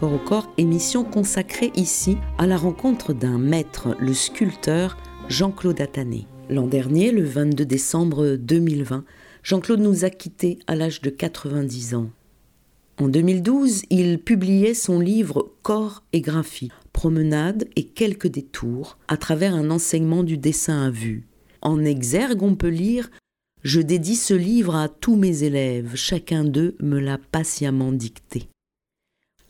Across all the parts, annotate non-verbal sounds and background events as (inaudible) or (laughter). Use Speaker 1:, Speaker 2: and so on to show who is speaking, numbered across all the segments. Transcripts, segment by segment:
Speaker 1: D'accord au corps, émission consacrée ici à la rencontre d'un maître, le sculpteur Jean-Claude Attané. L'an dernier, le 22 décembre 2020, Jean-Claude nous a quittés à l'âge de 90 ans. En 2012, il publiait son livre Corps et graphie, promenade et quelques détours à travers un enseignement du dessin à vue. En exergue, on peut lire Je dédie ce livre à tous mes élèves, chacun d'eux me l'a patiemment dicté.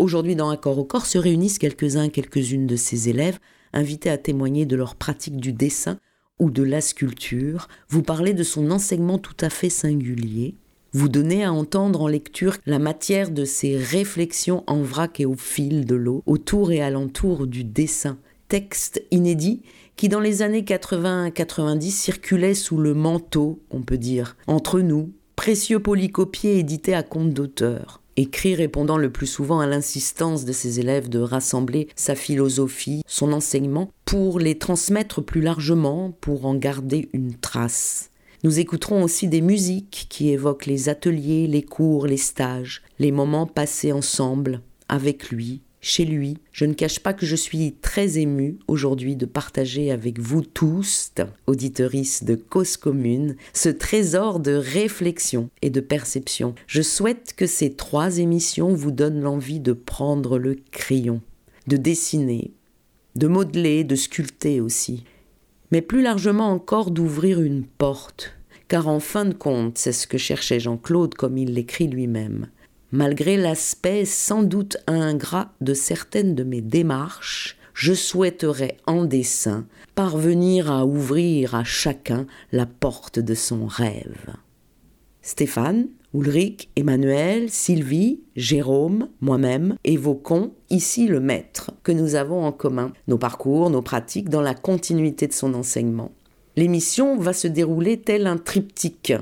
Speaker 1: Aujourd'hui, dans Un corps au corps, se réunissent quelques-uns, quelques-unes de ses élèves, invités à témoigner de leur pratique du dessin ou de la sculpture, vous parlez de son enseignement tout à fait singulier, vous donnez à entendre en lecture la matière de ses réflexions en vrac et au fil de l'eau, autour et alentour du dessin, texte inédit qui dans les années 80-90 circulait sous le manteau, on peut dire, entre nous, précieux polycopiés édités à compte d'auteur écrit répondant le plus souvent à l'insistance de ses élèves de rassembler sa philosophie, son enseignement, pour les transmettre plus largement, pour en garder une trace. Nous écouterons aussi des musiques qui évoquent les ateliers, les cours, les stages, les moments passés ensemble, avec lui, chez lui. Je ne cache pas que je suis très émue aujourd'hui de partager avec vous tous, auditeuristes de cause commune, ce trésor de réflexion et de perception. Je souhaite que ces trois émissions vous donnent l'envie de prendre le crayon, de dessiner, de modeler, de sculpter aussi, mais plus largement encore d'ouvrir une porte, car en fin de compte, c'est ce que cherchait Jean-Claude comme il l'écrit lui-même Malgré l'aspect sans doute ingrat de certaines de mes démarches, je souhaiterais en dessin parvenir à ouvrir à chacun la porte de son rêve. Stéphane, Ulrich, Emmanuel, Sylvie, Jérôme, moi-même évoquons ici le maître que nous avons en commun, nos parcours, nos pratiques dans la continuité de son enseignement. L'émission va se dérouler tel un triptyque.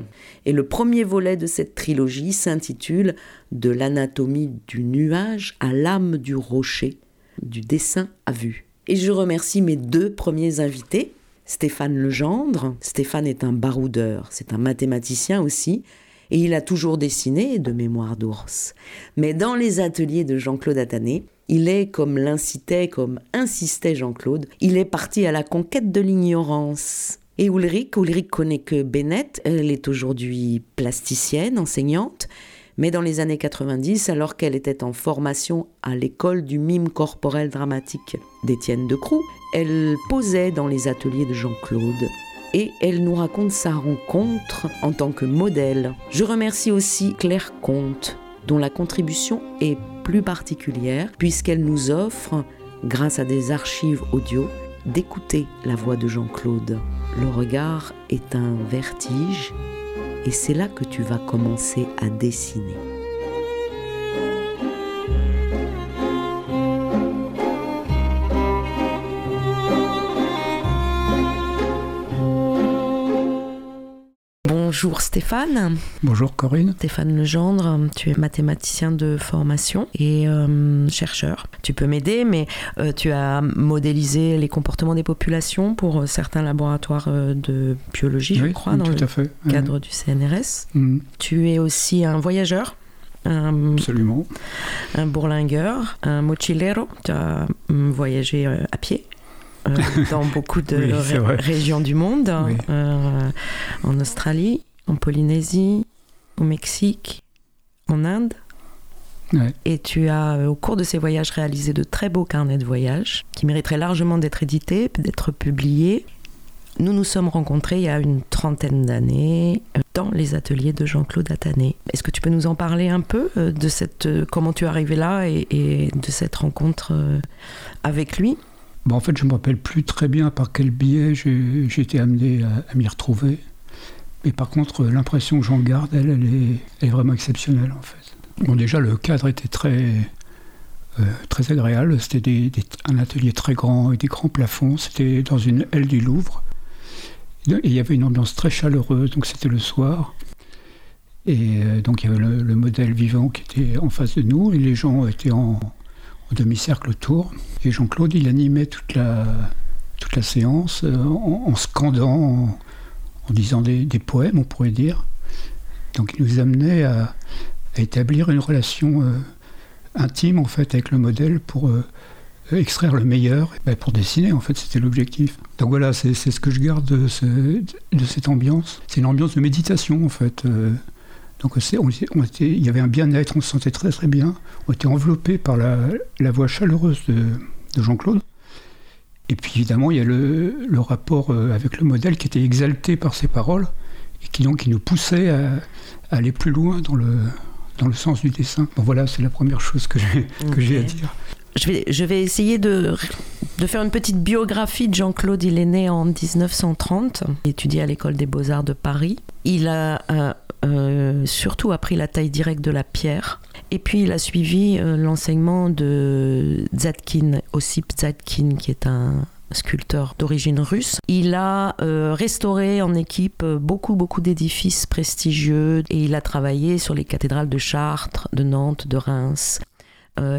Speaker 1: Et le premier volet de cette trilogie s'intitule De l'anatomie du nuage à l'âme du rocher, du dessin à vue. Et je remercie mes deux premiers invités, Stéphane Legendre. Stéphane est un baroudeur, c'est un mathématicien aussi, et il a toujours dessiné de mémoire d'ours. Mais dans les ateliers de Jean-Claude Attané, il est, comme l'incitait, comme insistait Jean-Claude, il est parti à la conquête de l'ignorance. Et Ulrich, Ulrich connaît que Bennett, elle est aujourd'hui plasticienne, enseignante, Mais dans les années 90, alors qu'elle était en formation à l'école du mime corporel dramatique d'Étienne Decroux, elle posait dans les ateliers de Jean-Claude et elle nous raconte sa rencontre en tant que modèle. Je remercie aussi Claire Comte, dont la contribution est plus particulière puisqu'elle nous offre, grâce à des archives audio, d'écouter la voix de Jean-Claude. Le regard est un vertige et c'est là que tu vas commencer à dessiner. Bonjour Stéphane.
Speaker 2: Bonjour Corinne.
Speaker 1: Stéphane Legendre, tu es mathématicien de formation et euh, chercheur. Tu peux m'aider, mais euh, tu as modélisé les comportements des populations pour euh, certains laboratoires de biologie, je crois, dans le cadre du CNRS. Mm. Tu es aussi un voyageur.
Speaker 2: Un, Absolument.
Speaker 1: Un bourlingueur, un mochilero. Tu as mm, voyagé à pied. Dans beaucoup de (laughs) régions du monde, en Australie, en Polynésie, au Mexique, en Inde. Et tu as, euh, au cours de ces voyages, réalisé de très beaux carnets de voyage qui mériteraient largement d'être édités, d'être publiés. Nous nous sommes rencontrés il y a une trentaine d'années euh, dans les ateliers de Jean-Claude Attané. Est-ce que tu peux nous en parler un peu euh, de cette, comment tu es arrivé là et, de cette rencontre avec lui?
Speaker 2: Bon, En fait, je ne me rappelle plus très bien par quel biais j'ai été amené à m'y retrouver. Mais par contre, l'impression que j'en garde, elle, elle est, vraiment exceptionnelle en fait. Bon, déjà, le cadre était très, euh, agréable. C'était un atelier très grand et des grands plafonds. C'était dans une aile du Louvre. Et il y avait une ambiance très chaleureuse, donc c'était le soir. Et euh, donc il y avait le, modèle vivant qui était en face de nous et les gens étaient en, demi-cercle autour. Et Jean-Claude, il animait toute la, toute la séance euh, en, scandant, en disant des, poèmes, on pourrait dire. Donc il nous amenait à, établir une relation euh, intime en fait avec le modèle pour euh, extraire le meilleur, ben, pour dessiner en fait, c'était l'objectif. Donc voilà, c'est ce que je garde de, cette ambiance. C'est une ambiance de méditation en fait. Donc on, il y avait un bien-être, on se sentait très très bien. On était enveloppé par la, voix chaleureuse de Jean-Claude. Et puis évidemment, il y a le, rapport euh, avec le modèle qui était exalté par ses paroles et qui donc qui nous poussait à, aller plus loin dans le, dans le sens du dessin. Bon voilà, c'est la première chose que j'ai à dire.
Speaker 1: Je vais, essayer de, faire une petite biographie de Jean-Claude. Il est né en 1930, il étudie à l'école des beaux-arts de Paris. Il a euh, euh, surtout appris la taille directe de la pierre. Et puis il a suivi euh, l'enseignement de Zadkin, Ossip Zadkin, qui est un sculpteur d'origine russe. Il a restauré en équipe beaucoup, beaucoup d'édifices prestigieux et il a travaillé sur les cathédrales de Chartres, de Nantes, de Reims.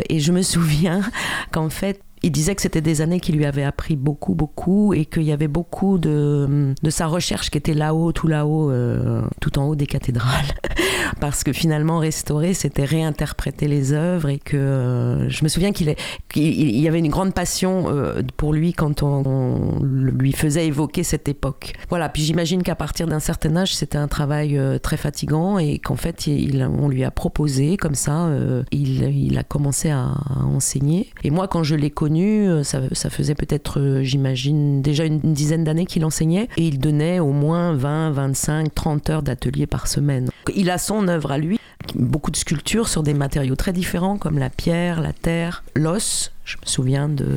Speaker 1: Et je me souviens (laughs) qu'en fait, il disait que c'était des années qui lui avaient appris beaucoup, beaucoup, et qu'il y avait beaucoup de, de, sa recherche qui était là-haut, tout là-haut, euh, tout en haut des cathédrales. (laughs) Parce que finalement, restaurer, c'était réinterpréter les œuvres, et que euh, je me souviens qu'il y avait une grande passion euh, pour lui quand on, lui faisait évoquer cette époque. Voilà, puis j'imagine qu'à partir d'un certain âge, c'était un travail très fatigant, et qu'en fait, il, on lui a proposé, comme ça, il, il, a commencé à, à enseigner. Et moi, quand je l'ai connu, euh, ça, faisait peut-être, euh, j'imagine, déjà une, dizaine d'années qu'il enseignait et il donnait au moins 20, 25, 30 heures d'atelier par semaine. Il a son œuvre à lui, beaucoup de sculptures sur des matériaux très différents comme la pierre, la terre, l'os. Je me souviens de,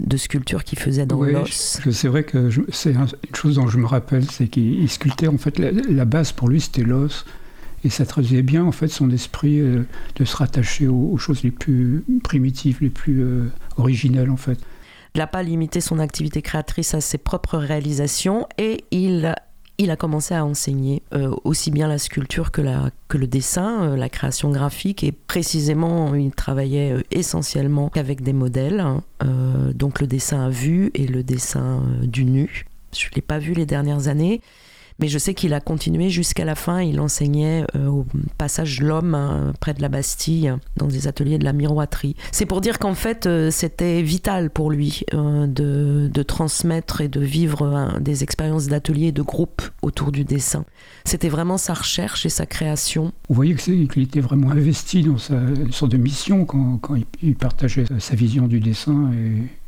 Speaker 1: de sculptures qu'il faisait dans l'os.
Speaker 2: C'est vrai que c'est une chose dont je me rappelle, c'est qu'il sculptait en fait la base pour lui c'était l'os. Et ça traduisait bien en fait son esprit euh, de se rattacher aux, choses les plus primitives, les plus euh, originelles en fait.
Speaker 1: Il n'a pas limité son activité créatrice à ses propres réalisations et il, a commencé à enseigner euh, aussi bien la sculpture que, le dessin, la création graphique et précisément il travaillait essentiellement avec des modèles, hein. donc le dessin à vue et le dessin du nu. Je ne l'ai pas vu les dernières années. Mais je sais qu'il a continué jusqu'à la fin. Il enseignait euh, au passage L'Homme, hein, près de la Bastille, dans des ateliers de la miroiterie. C'est pour dire qu'en fait, euh, c'était vital pour lui euh, de, de, transmettre et de vivre des expériences d'atelier et de groupe autour du dessin. C'était vraiment sa recherche et sa création.
Speaker 2: Vous voyez qu'il était vraiment investi dans sa sorte de mission quand, quand il, partageait sa vision du dessin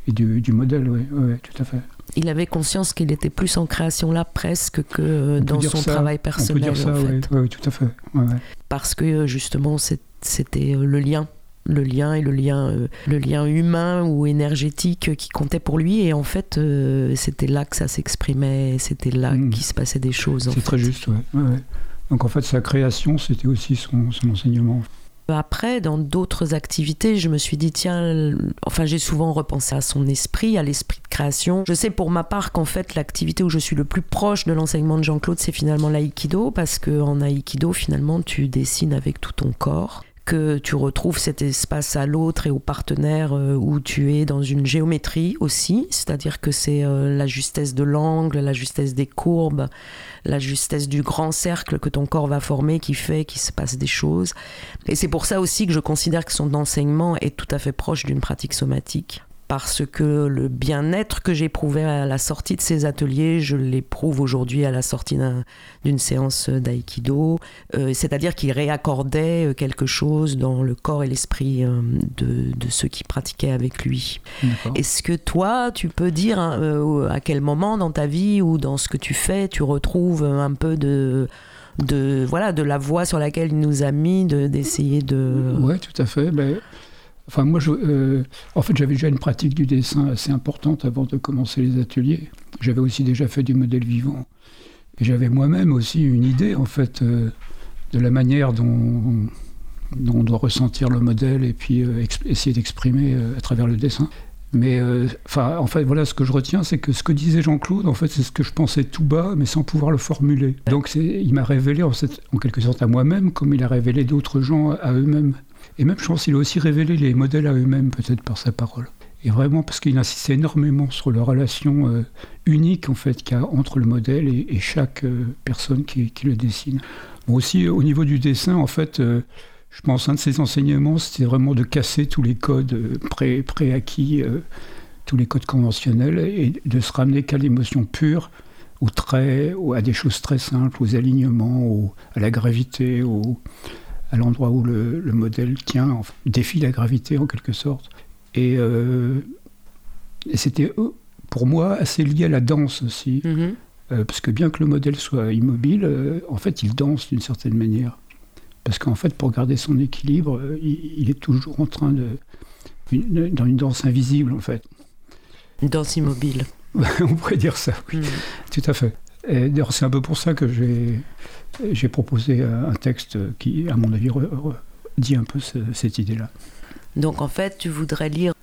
Speaker 2: et, du, du, modèle, oui, ouais, tout à fait
Speaker 1: il avait conscience qu'il était plus en création là presque que dans son travail personnel.
Speaker 2: On peut dire ça, oui, tout à fait.
Speaker 1: Parce que justement, c'était euh, le lien le lien et le lien, euh, le lien humain ou énergétique qui comptait pour lui. Et en fait, euh, c'était là que ça s'exprimait, c'était là mmh. qu'il se passait des choses.
Speaker 2: C'est très juste, ouais. Donc en fait, sa création, c'était aussi son, son enseignement.
Speaker 1: Après, dans d'autres activités, je me suis dit, tiens, enfin, j'ai souvent repensé à son esprit, à l'esprit de création. Je sais pour ma part qu'en fait, l'activité où je suis le plus proche de l'enseignement de Jean-Claude, c'est finalement l'aïkido, parce qu'en aïkido, finalement, tu dessines avec tout ton corps que tu retrouves cet espace à l'autre et au partenaire euh, où tu es dans une géométrie aussi, c'est-à-dire que c'est euh, la justesse de l'angle, la justesse des courbes, la justesse du grand cercle que ton corps va former qui fait qu'il se passe des choses. Et c'est pour ça aussi que je considère que son enseignement est tout à fait proche d'une pratique somatique parce que le bien-être que j'éprouvais à la sortie de ces ateliers, je l'éprouve aujourd'hui à la sortie d'une séance d'aïkido, euh, c'est-à-dire qu'il réaccordait euh, quelque chose dans le corps et l'esprit euh, de, ceux qui pratiquaient avec lui. Est-ce que toi, tu peux dire hein, à quel moment dans ta vie ou dans ce que tu fais, tu retrouves un peu de de voilà de la voie sur laquelle il nous a mis d'essayer de,
Speaker 2: Oui, tout à fait ben, Enfin, moi, euh, en fait, j'avais déjà une pratique du dessin assez importante avant de commencer les ateliers. J'avais aussi déjà fait du modèle vivant. Et j'avais moi-même aussi une idée, en fait, euh, de la manière dont, on doit ressentir le modèle et puis euh, essayer d'exprimer à travers le dessin. Mais enfin, en fait, voilà, ce que je retiens, c'est que ce que disait Jean-Claude, en fait, c'est ce que je pensais tout bas, mais sans pouvoir le formuler. Donc, il m'a révélé, en quelque sorte, à moi-même, comme il a révélé d'autres gens à eux-mêmes. Et même, je pense qu'il a aussi révélé les modèles à eux-mêmes, peut-être par sa parole. Et vraiment, parce qu'il insistait énormément sur la relation euh, unique, en fait, qu'il y a entre le modèle et, chaque euh, personne qui, le dessine. Bon, aussi, au niveau du dessin, en fait, euh, je pense un de ses enseignements, c'était vraiment de casser tous les codes pré, préacquis, tous les codes conventionnels, et de se ramener qu'à l'émotion pure, aux traits, à des choses très simples, aux alignements, à la gravité, au à l'endroit où le, modèle tient, défie la gravité en quelque sorte. Et, euh, c'était euh, pour moi assez lié à la danse aussi. Mm-hmm. Euh, parce que bien que le modèle soit immobile, en fait, il danse d'une certaine manière. Parce qu'en fait, pour garder son équilibre, il, est toujours en train de. dans une danse invisible, en fait.
Speaker 1: Une danse immobile. (laughs)
Speaker 2: On pourrait dire ça, oui. Mm. Tout à fait. D'ailleurs, c'est un peu pour ça que j'ai proposé un texte qui, à mon avis, dit un peu cette idée-là.
Speaker 1: Donc en fait, tu voudrais lire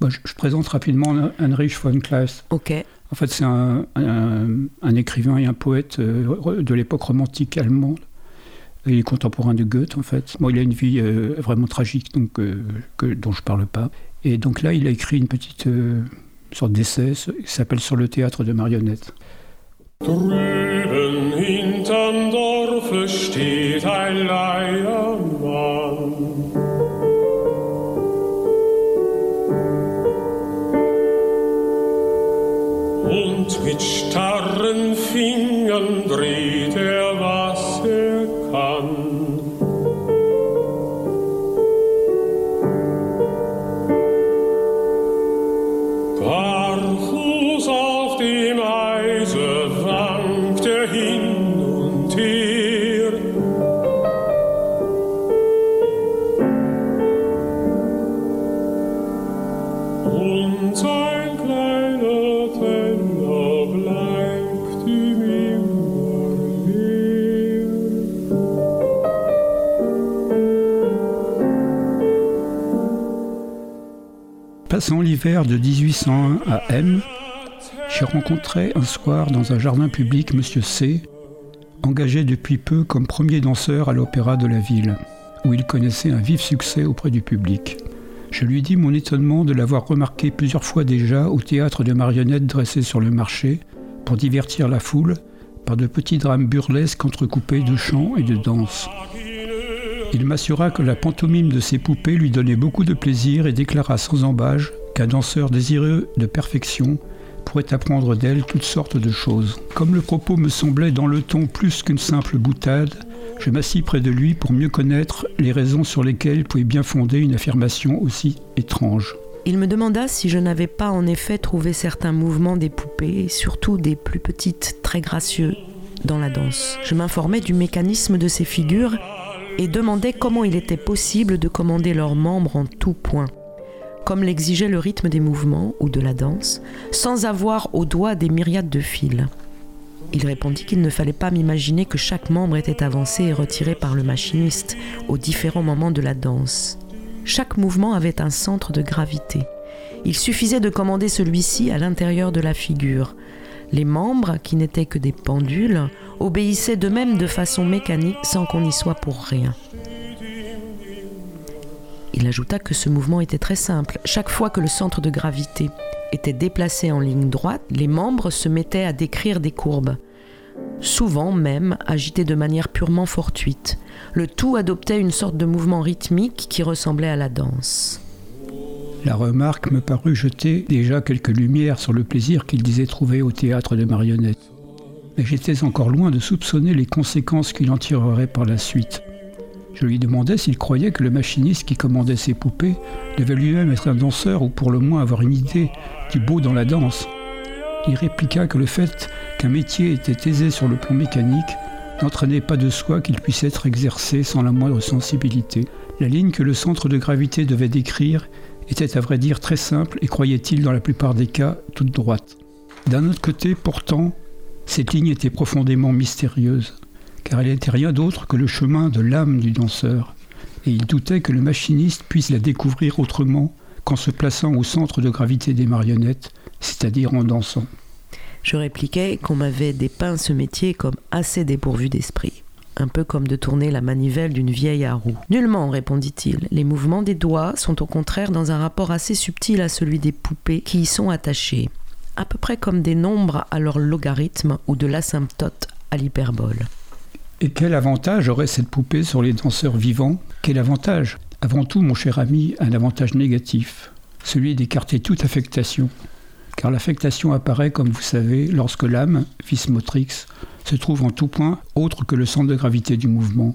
Speaker 2: bah, je, présente rapidement Heinrich von Kleist.
Speaker 1: Ok.
Speaker 2: En fait, c'est un, un, écrivain et un poète euh, de l'époque romantique allemande. Il est contemporain de Goethe, en fait. Bon, il a une vie euh, vraiment tragique, donc, euh, que, dont je ne parle pas. Et donc là, il a écrit une petite sorte d'essai qui s'appelle Sur le théâtre de marionnettes. Drüben hinterm Dorfe steht ein Leiermann. Und mit starren Fingern dreht Passant l'hiver de 1801 à M, j'ai rencontré un soir dans un jardin public M. C, engagé depuis peu comme premier danseur à l'opéra de la ville, où il connaissait un vif succès auprès du public. Je lui dis mon étonnement de l'avoir remarqué plusieurs fois déjà au théâtre de marionnettes dressé sur le marché pour divertir la foule par de petits drames burlesques entrecoupés de chants et de danses. Il m'assura que la pantomime de ses poupées lui donnait beaucoup de plaisir et déclara sans embâge qu'un danseur désireux de perfection pourrait apprendre d'elle toutes sortes de choses. Comme le propos me semblait dans le ton plus qu'une simple boutade, je m'assis près de lui pour mieux connaître les raisons sur lesquelles il pouvait bien fonder une affirmation aussi étrange.
Speaker 1: Il me demanda si je n'avais pas en effet trouvé certains mouvements des poupées, surtout des plus petites, très gracieux, dans la danse. Je m'informais du mécanisme de ces figures et demandais comment il était possible de commander leurs membres en tout point, comme l'exigeait le rythme des mouvements ou de la danse, sans avoir au doigt des myriades de fils. Il répondit qu'il ne fallait pas m'imaginer que chaque membre était avancé et retiré par le machiniste aux différents moments de la danse. Chaque mouvement avait un centre de gravité. Il suffisait de commander celui-ci à l'intérieur de la figure. Les membres, qui n'étaient que des pendules, obéissaient d'eux-mêmes de façon mécanique sans qu'on y soit pour rien. Il ajouta que ce mouvement était très simple. Chaque fois que le centre de gravité était déplacé en ligne droite, les membres se mettaient à décrire des courbes, souvent même agitées de manière purement fortuite. Le tout adoptait une sorte de mouvement rythmique qui ressemblait à la danse.
Speaker 2: La remarque me parut jeter déjà quelques lumières sur le plaisir qu'il disait trouver au théâtre de marionnettes. Mais j'étais encore loin de soupçonner les conséquences qu'il en tirerait par la suite. Je lui demandais s'il croyait que le machiniste qui commandait ses poupées devait lui-même être un danseur ou pour le moins avoir une idée du beau dans la danse. Il répliqua que le fait qu'un métier était aisé sur le plan mécanique n'entraînait pas de soi qu'il puisse être exercé sans la moindre sensibilité. La ligne que le centre de gravité devait décrire était à vrai dire très simple et croyait-il dans la plupart des cas toute droite. D'un autre côté, pourtant, cette ligne était profondément mystérieuse car elle n'était rien d'autre que le chemin de l'âme du danseur, et il doutait que le machiniste puisse la découvrir autrement qu'en se plaçant au centre de gravité des marionnettes, c'est-à-dire en dansant.
Speaker 1: Je répliquais qu'on m'avait dépeint ce métier comme assez dépourvu d'esprit, un peu comme de tourner la manivelle d'une vieille à roue. Nullement, répondit-il, les mouvements des doigts sont au contraire dans un rapport assez subtil à celui des poupées qui y sont attachées, à peu près comme des nombres à leur logarithme ou de l'asymptote à l'hyperbole.
Speaker 2: Et quel avantage aurait cette poupée sur les danseurs vivants? Quel avantage? Avant tout, mon cher ami, un avantage négatif, celui d'écarter toute affectation. Car l'affectation apparaît, comme vous savez, lorsque l'âme, vis motrix, se trouve en tout point autre que le centre de gravité du mouvement.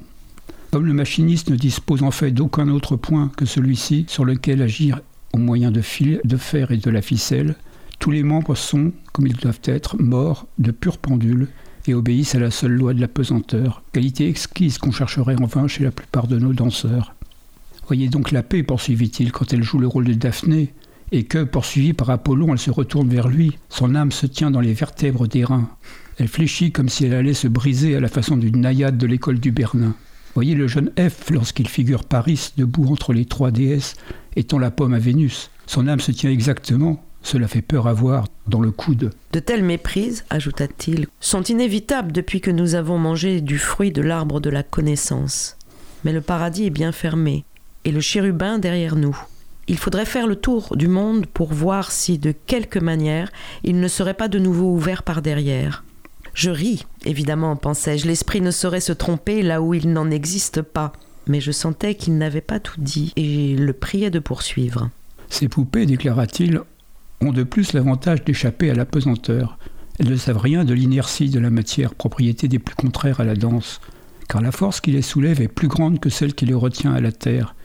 Speaker 2: Comme le machiniste ne dispose en fait d'aucun autre point que celui-ci sur lequel agir au moyen de fil, de fer et de la ficelle, tous les membres sont, comme ils doivent être, morts de pure pendule et obéissent à la seule loi de la pesanteur, qualité exquise qu'on chercherait en vain chez la plupart de nos danseurs. Voyez donc la paix, poursuivit-il, quand elle joue le rôle de Daphné, et que, poursuivie par Apollon, elle se retourne vers lui, son âme se tient dans les vertèbres des reins. Elle fléchit comme si elle allait se briser à la façon d'une naïade de l'école du Bernin. Voyez le jeune F lorsqu'il figure Paris debout entre les trois déesses, étant la pomme à Vénus. Son âme se tient exactement, cela fait peur à voir dans le coude.
Speaker 1: De telles méprises, ajouta-t-il, sont inévitables depuis que nous avons mangé du fruit de l'arbre de la connaissance. Mais le paradis est bien fermé, et le chérubin derrière nous. Il faudrait faire le tour du monde pour voir si, de quelque manière, il ne serait pas de nouveau ouvert par derrière. Je ris, évidemment, pensais-je, l'esprit ne saurait se tromper là où il n'en existe pas. Mais je sentais qu'il n'avait pas tout dit, et le priais de poursuivre.
Speaker 2: Ces poupées, déclara-t-il, ont de plus l'avantage d'échapper à la pesanteur. Elles ne savent rien de l'inertie de la matière, propriété des plus contraires à la danse, car la force qui les soulève est plus grande que celle qui les retient à la terre.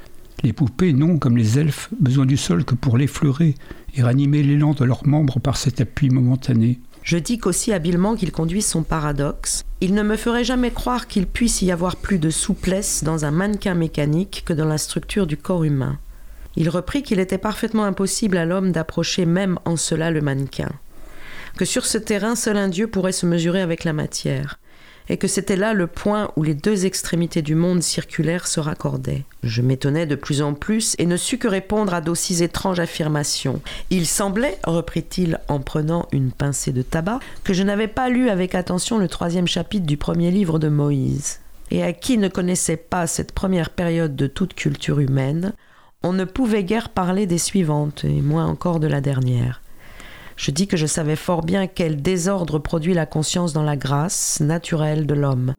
Speaker 2: Les poupées n'ont, comme les elfes, besoin du sol que pour l'effleurer et ranimer l'élan de leurs membres par cet appui momentané.
Speaker 1: Je dis qu'aussi habilement qu'il conduit son paradoxe, il ne me ferait jamais croire qu'il puisse y avoir plus de souplesse dans un mannequin mécanique que dans la structure du corps humain. Il reprit qu'il était parfaitement impossible à l'homme d'approcher même en cela le mannequin, que sur ce terrain seul un Dieu pourrait se mesurer avec la matière, et que c'était là le point où les deux extrémités du monde circulaire se raccordaient. Je m'étonnais de plus en plus et ne sus que répondre à d'aussi étranges affirmations. Il semblait, reprit-il en prenant une pincée de tabac, que je n'avais pas lu avec attention le troisième chapitre du premier livre de Moïse. Et à qui ne connaissait pas cette première période de toute culture humaine, on ne pouvait guère parler des suivantes, et moins encore de la dernière. je dis que je savais fort bien quel désordre produit la conscience dans la grâce naturelle de l'homme.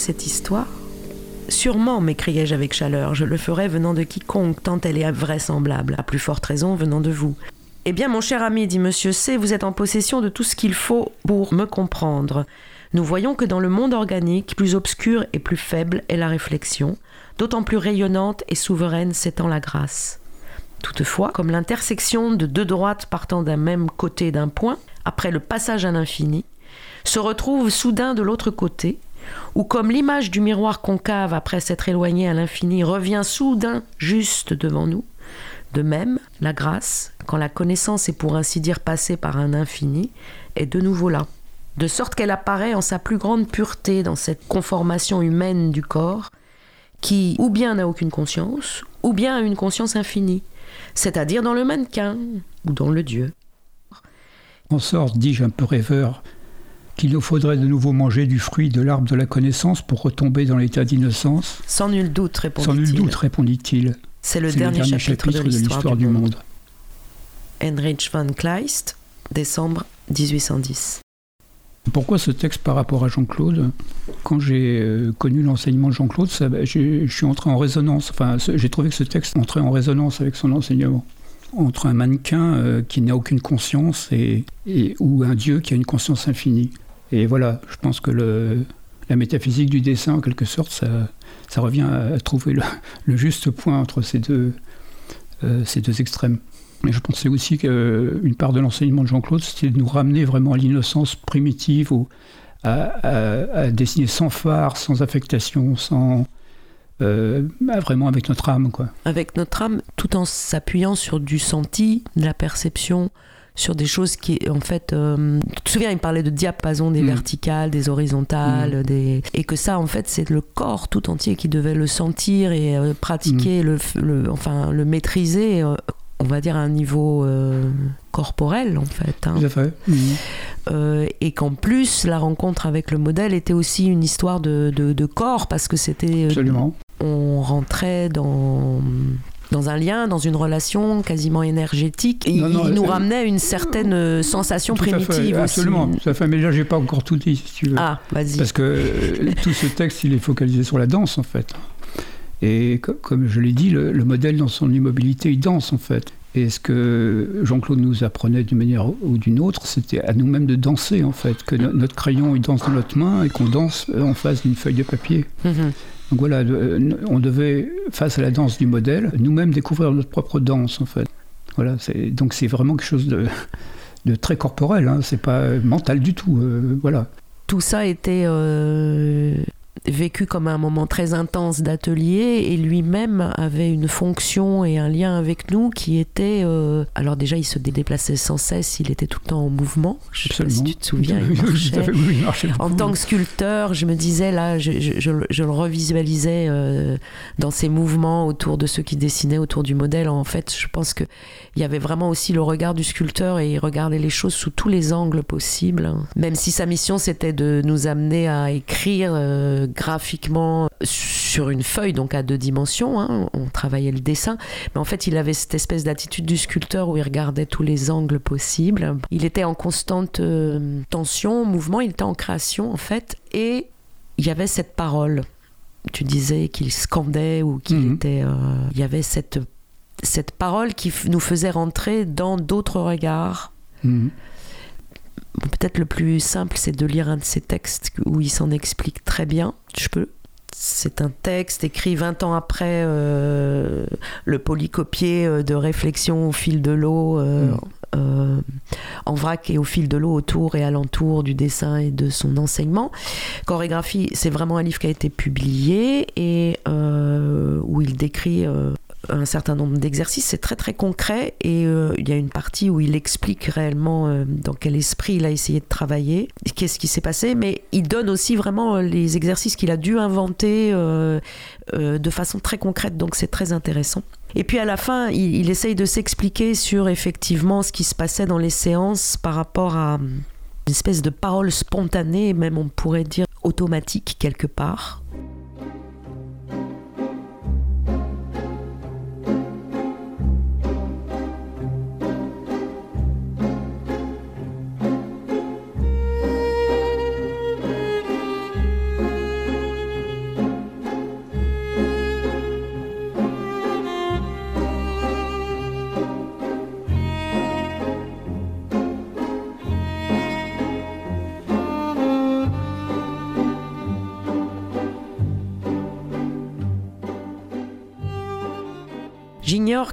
Speaker 1: Cette histoire Sûrement, m'écriai-je avec chaleur, je le ferai venant de quiconque, tant elle est vraisemblable, à plus forte raison venant de vous. Eh bien, mon cher ami, dit monsieur C, vous êtes en possession de tout ce qu'il faut pour me comprendre. Nous voyons que dans le monde organique, plus obscur et plus faible est la réflexion, d'autant plus rayonnante et souveraine s'étend la grâce. Toutefois, comme l'intersection de deux droites partant d'un même côté d'un point, après le passage à l'infini, se retrouve soudain de l'autre côté, ou comme l'image du miroir concave après s'être éloigné à l'infini revient soudain juste devant nous, de même, la grâce, quand la connaissance est pour ainsi dire passée par un infini, est de nouveau là, de sorte qu'elle apparaît en sa plus grande pureté dans cette conformation humaine du corps, qui ou bien n'a aucune conscience, ou bien a une conscience infinie, c'est-à-dire dans le mannequin ou dans le Dieu.
Speaker 2: En sorte, dis-je un peu rêveur, qu'il nous faudrait de nouveau manger du fruit de l'arbre de la connaissance pour retomber dans l'état d'innocence
Speaker 1: Sans nul doute, répondit-il.
Speaker 2: Sans nul doute, répondit-il.
Speaker 1: C'est le, dernier chapitre, de l'histoire du, monde. Heinrich von Kleist, décembre 1810.
Speaker 2: Pourquoi ce texte par rapport à Jean-Claude Quand j'ai euh, connu l'enseignement de Jean-Claude, je suis entré en résonance. Enfin, j'ai trouvé que ce texte entrait en résonance avec son enseignement entre un mannequin euh, qui n'a aucune conscience et, ou un Dieu qui a une conscience infinie. Et voilà, je pense que la métaphysique du dessin, en quelque sorte, ça, ça revient à, trouver (laughs) le, juste point entre ces deux, euh, ces deux extrêmes. Mais je pensais aussi qu'une part de l'enseignement de Jean-Claude, c'était de nous ramener vraiment à l'innocence primitive, à, dessiner sans phare, sans affectation, sans, euh, bah, vraiment avec notre âme. Quoi.
Speaker 1: Avec notre âme, tout en s'appuyant sur du senti, de la perception, sur des choses qui, en fait, euh, tu te souviens, il parlait de diapason des mm. verticales, des horizontales, mm. des... et que ça, en fait, c'est le corps tout entier qui devait le sentir et euh, pratiquer, mm. le, enfin, le maîtriser, euh, on va dire, à un niveau corporel, en fait.
Speaker 2: Hein. Fait.
Speaker 1: et qu'en plus, la rencontre avec le modèle était aussi une histoire de, de, de corps, parce que c'était... On rentrait dans dans un lien, dans une relation quasiment énergétique. Et il nous ramenait à une certaine euh, sensation primitive
Speaker 2: aussi. Absolument, tout à fait. Mais là, j'ai pas encore tout dit, si tu veux.
Speaker 1: Ah, vas-y.
Speaker 2: Parce que euh, tout ce texte, il est focalisé sur la danse, en fait. Et comme je l'ai dit, le, modèle dans son immobilité, il danse, en fait. Et ce que Jean-Claude nous apprenait d'une manière ou d'une autre, c'était à nous-mêmes de danser, en fait. Que notre crayon, il danse dans notre main et qu'on danse en face d'une feuille de papier. Mm-hmm. Donc voilà, euh, on devait, face à la danse du modèle, nous-mêmes découvrir notre propre danse, en fait. Voilà, donc c'est vraiment quelque chose de, très corporel, hein, c'est pas mental du tout. Euh, voilà.
Speaker 1: Tout ça était euh, vécu comme un moment très intense d'atelier et lui-même avait une fonction et un lien avec nous qui était euh, alors déjà il se déplaçait sans cesse il était tout le temps en mouvement. Je sais pas si tu te souviens il (laughs) marchait. en tant que sculpteur je me disais là je, je, le revisualisais euh, dans ses mouvements autour de ceux qui dessinaient autour du modèle. En fait je pense que il y avait vraiment aussi le regard du sculpteur et il regardait les choses sous tous les angles possibles. Même si sa mission c'était de nous amener à écrire euh, graphiquement sur une feuille, donc à deux dimensions. Hein. on travaillait le dessin. Mais en fait, il avait cette espèce d'attitude du sculpteur où il regardait tous les angles possibles. Il était en constante euh, tension, mouvement, il était en création en fait. Et il y avait cette parole. Tu disais qu'il scandait ou qu'il mhm. était. Euh, il y avait cette, cette parole qui nous faisait rentrer dans d'autres regards. Peut-être le plus simple, c'est de lire un de ses textes où il s'en explique très bien. Je peux c'est un texte écrit 20 ans après euh, le polycopier euh, de réflexion au fil de l'eau, euh, mm. en vrac et au fil de l'eau autour et alentour du dessin et de son enseignement. Chorégraphie, c'est vraiment un livre qui a été publié et où il décrit un certain nombre d'exercices, c'est très très concret et euh, il y a une partie où il explique réellement euh, dans quel esprit il a essayé de travailler, qu'est-ce qui s'est passé, mais il donne aussi vraiment euh, les exercices qu'il a dû inventer de façon très concrète, donc c'est très intéressant. Et puis à la fin, il, il essaye de s'expliquer sur effectivement ce qui se passait dans les séances par rapport à une espèce de parole spontanée, même on pourrait dire automatique quelque part.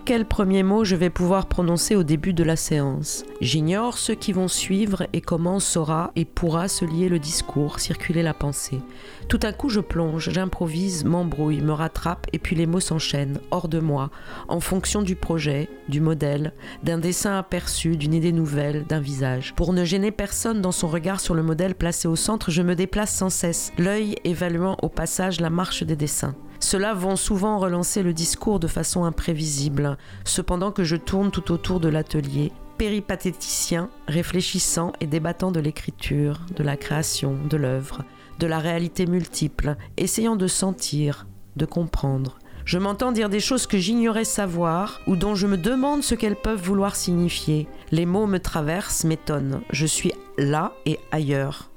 Speaker 1: J'ignore quel premier mot je vais pouvoir prononcer au début de la séance. J'ignore ceux qui vont suivre et comment saura et pourra se lier le discours, circuler la pensée. Tout à coup, je plonge, j'improvise, m'embrouille, me rattrape et puis les mots s'enchaînent, hors de moi, en fonction du projet, du modèle, d'un dessin aperçu, d'une idée nouvelle, d'un visage. Pour ne gêner personne dans son regard sur le modèle placé au centre, je me déplace sans cesse, l'œil évaluant au passage la marche des dessins. Ceux-là vont souvent relancer le discours de façon imprévisible, cependant que je tourne tout autour de l'atelier, péripatéticien, réfléchissant et débattant de l'écriture, de la création, de l'œuvre, de la réalité multiple, essayant de sentir, de comprendre. Je m'entends dire des choses que j'ignorais savoir ou dont je me demande ce qu'elles peuvent vouloir signifier. Les mots me traversent, m'étonnent. Je suis là et ailleurs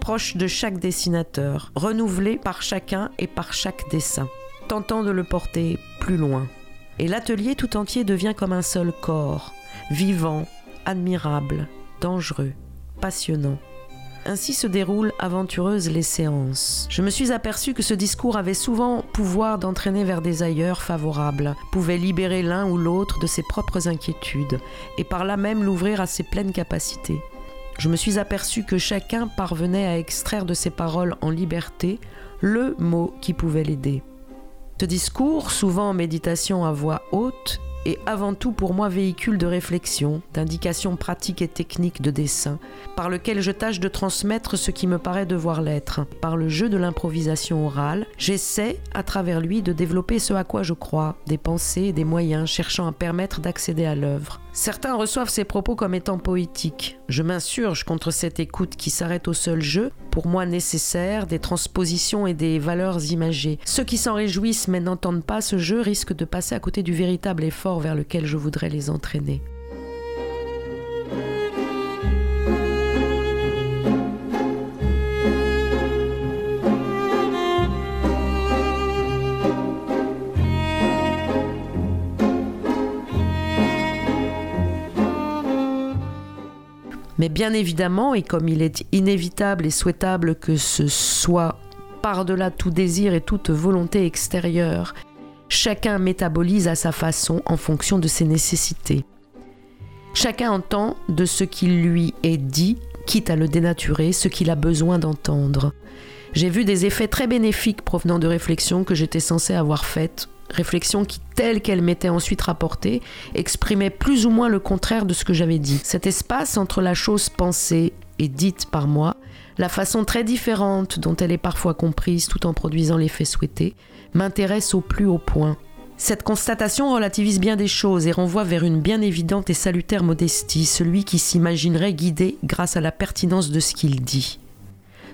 Speaker 1: proche de chaque dessinateur, renouvelé par chacun et par chaque dessin, tentant de le porter plus loin. Et l'atelier tout entier devient comme un seul corps, vivant, admirable, dangereux, passionnant. Ainsi se déroulent aventureuses les séances. Je me suis aperçu que ce discours avait souvent pouvoir d'entraîner vers des ailleurs favorables, pouvait libérer l'un ou l'autre de ses propres inquiétudes, et par là même l'ouvrir à ses pleines capacités je me suis aperçu que chacun parvenait à extraire de ses paroles en liberté le mot qui pouvait l'aider. Ce discours, souvent en méditation à voix haute, est avant tout pour moi véhicule de réflexion, d'indications pratiques et techniques de dessin, par lequel je tâche de transmettre ce qui me paraît devoir l'être. Par le jeu de l'improvisation orale, j'essaie, à travers lui, de développer ce à quoi je crois, des pensées et des moyens cherchant à permettre d'accéder à l'œuvre. Certains reçoivent ces propos comme étant poétiques. Je m'insurge contre cette écoute qui s'arrête au seul jeu, pour moi nécessaire, des transpositions et des valeurs imagées. Ceux qui s'en réjouissent mais n'entendent pas ce jeu risquent de passer à côté du véritable effort vers lequel je voudrais les entraîner. Mais bien évidemment, et comme il est inévitable et souhaitable que ce soit par-delà tout désir et toute volonté extérieure, chacun métabolise à sa façon en fonction de ses nécessités. Chacun entend de ce qui lui est dit, quitte à le dénaturer, ce qu'il a besoin d'entendre. J'ai vu des effets très bénéfiques provenant de réflexions que j'étais censé avoir faites réflexion qui, telle qu'elle m'était ensuite rapportée, exprimait plus ou moins le contraire de ce que j'avais dit. Cet espace entre la chose pensée et dite par moi, la façon très différente dont elle est parfois comprise tout en produisant l'effet souhaité, m'intéresse au plus haut point. Cette constatation relativise bien des choses et renvoie vers une bien évidente et salutaire modestie, celui qui s'imaginerait guidé grâce à la pertinence de ce qu'il dit.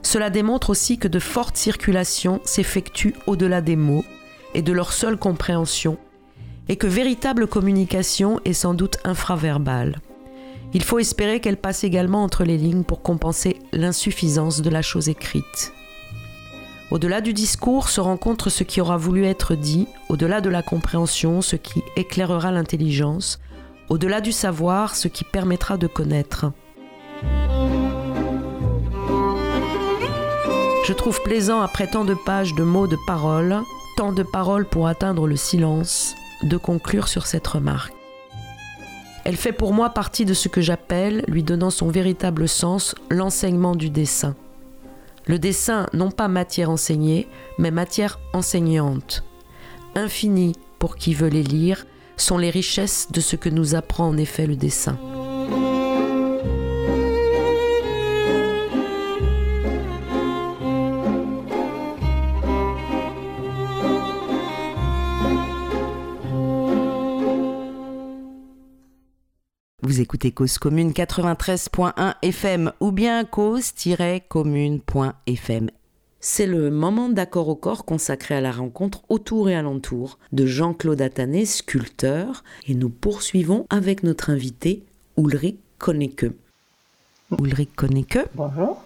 Speaker 1: Cela démontre aussi que de fortes circulations s'effectuent au-delà des mots, et de leur seule compréhension, et que véritable communication est sans doute infraverbale. Il faut espérer qu'elle passe également entre les lignes pour compenser l'insuffisance de la chose écrite. Au-delà du discours se rencontre ce qui aura voulu être dit, au-delà de la compréhension ce qui éclairera l'intelligence, au-delà du savoir ce qui permettra de connaître. Je trouve plaisant après tant de pages de mots de paroles, tant de paroles pour atteindre le silence, de conclure sur cette remarque. Elle fait pour moi partie de ce que j'appelle, lui donnant son véritable sens, l'enseignement du dessin. Le dessin, non pas matière enseignée, mais matière enseignante. Infini pour qui veut les lire, sont les richesses de ce que nous apprend en effet le dessin. Vous écoutez Cause Commune 93.1 FM ou bien cause-commune.fm. C'est le moment d'accord au corps consacré à la rencontre autour et alentour de Jean-Claude Attané, sculpteur, et nous poursuivons avec notre invité Ulrich Konecke. Ulrich Konecke.
Speaker 3: Bonjour.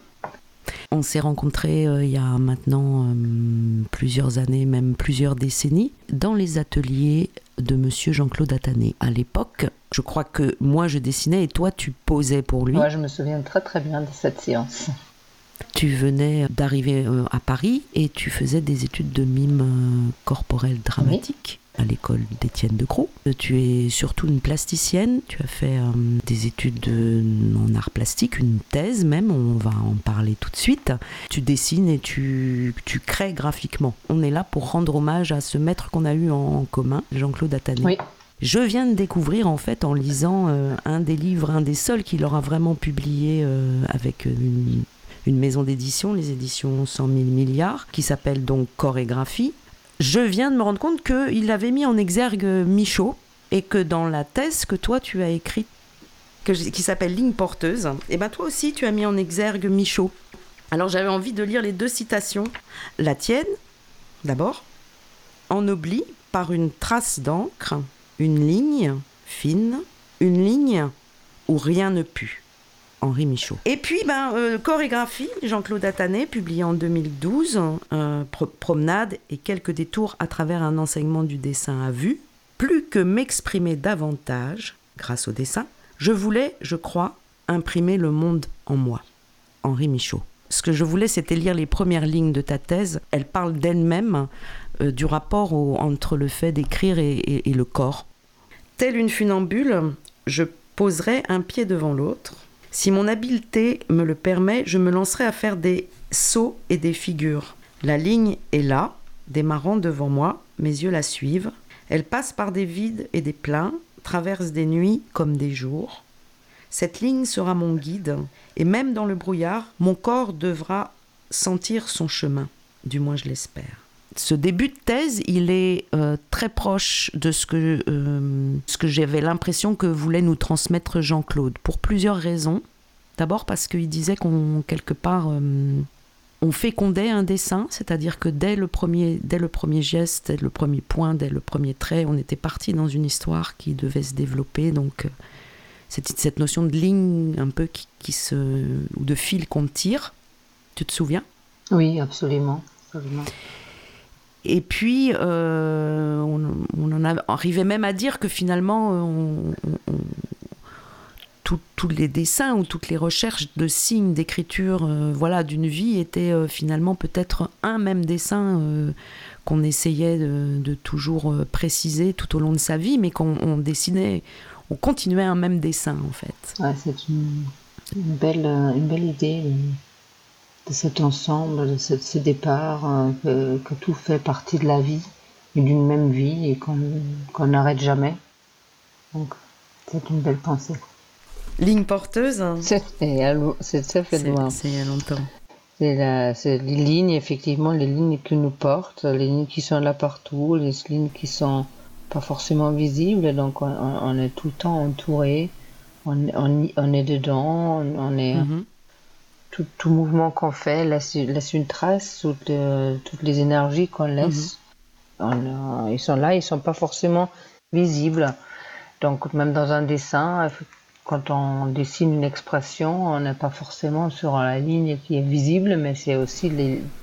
Speaker 1: On s'est rencontrés euh, il y a maintenant euh, plusieurs années, même plusieurs décennies, dans les ateliers de monsieur Jean-Claude Attané. À l'époque, je crois que moi je dessinais et toi tu posais pour lui.
Speaker 3: Moi je me souviens très très bien de cette séance.
Speaker 1: Tu venais d'arriver euh, à Paris et tu faisais des études de mime corporel dramatique à l'école d'Étienne de Croix. Euh, tu es surtout une plasticienne, tu as fait euh, des études en art plastique, une thèse même, on va en parler tout de suite. Tu dessines et tu, tu crées graphiquement. On est là pour rendre hommage à ce maître qu'on a eu en, commun, Jean-Claude.
Speaker 3: Oui.
Speaker 1: Je viens de découvrir en fait en lisant euh, un des livres, un des seuls qu'il aura vraiment publié avec une, une maison d'édition, les éditions 100 000 milliards, qui s'appelle donc Chorégraphie je viens de me rendre compte qu'il avait mis en exergue Michaud et que dans la thèse que toi tu as écrite, qui s'appelle Ligne porteuse, et eh ben toi aussi tu as mis en exergue Michaud. Alors j'avais envie de lire les deux citations. La tienne, d'abord, ennoblie par une trace d'encre, une ligne fine, une ligne où rien ne pue. Henri Michaud. Et puis, ben, euh, chorégraphie, Jean-Claude Attané, publié en 2012, euh, promenade et quelques détours à travers un enseignement du dessin à vue. Plus que m'exprimer davantage, grâce au dessin, je voulais, je crois, imprimer le monde en moi. Henri Michaud. Ce que je voulais, c'était lire les premières lignes de ta thèse. Elle parle d'elle-même, euh, du rapport entre le fait d'écrire et, et le corps. Telle une funambule, je poserai un pied devant l'autre, si mon habileté me le permet, je me lancerai à faire des sauts et des figures. La ligne est là, démarrant devant moi, mes yeux la suivent. Elle passe par des vides et des pleins, traverse des nuits comme des jours. Cette ligne sera mon guide, et même dans le brouillard, mon corps devra sentir son chemin, du moins je l'espère ce début de thèse, il est euh, très proche de ce que, euh, que j'avais l'impression que voulait nous transmettre Jean-Claude, pour plusieurs raisons. D'abord parce qu'il disait qu'on, quelque part, euh, on fécondait un dessin, c'est-à-dire que dès le, premier, dès le premier geste, dès le premier point, dès le premier trait, on était parti dans une histoire qui devait se développer. Donc, cette, cette notion de ligne un peu qui, se, ou de fil qu'on tire, tu te souviens?
Speaker 3: Oui, absolument.
Speaker 1: Et puis, euh, on, arrivait même à dire que finalement, euh, tous les dessins ou toutes les recherches de signes d'écriture euh, voilà, d'une vie étaient finalement peut-être un même dessin qu'on essayait de, toujours préciser tout au long de sa vie, mais qu'on dessinait, on continuait un même dessin en fait.
Speaker 3: c'est une, belle, une belle idée de cet ensemble, de ce, départ, euh, que, tout fait partie de la vie, et d'une même vie, et qu'on n'arrête jamais. Donc, c'est une belle pensée.
Speaker 1: Ligne porteuse hein.
Speaker 3: C'est ça fait loin.
Speaker 1: C'est il y a longtemps.
Speaker 3: C'est les lignes, effectivement, les lignes qui nous portent, les lignes qui sont là partout, les lignes qui sont pas forcément visibles, donc on, est tout le temps entouré, on, on, est dedans, on, est... Mhm tout, tout mouvement qu'on fait laisse, laisse, une trace, toutes, toutes les énergies qu'on laisse. Mhm. ils sont là, ils sont pas forcément visibles. Donc même dans un dessin, quand on dessine une expression, on n'est pas forcément sur la ligne qui est visible, mais c'est aussi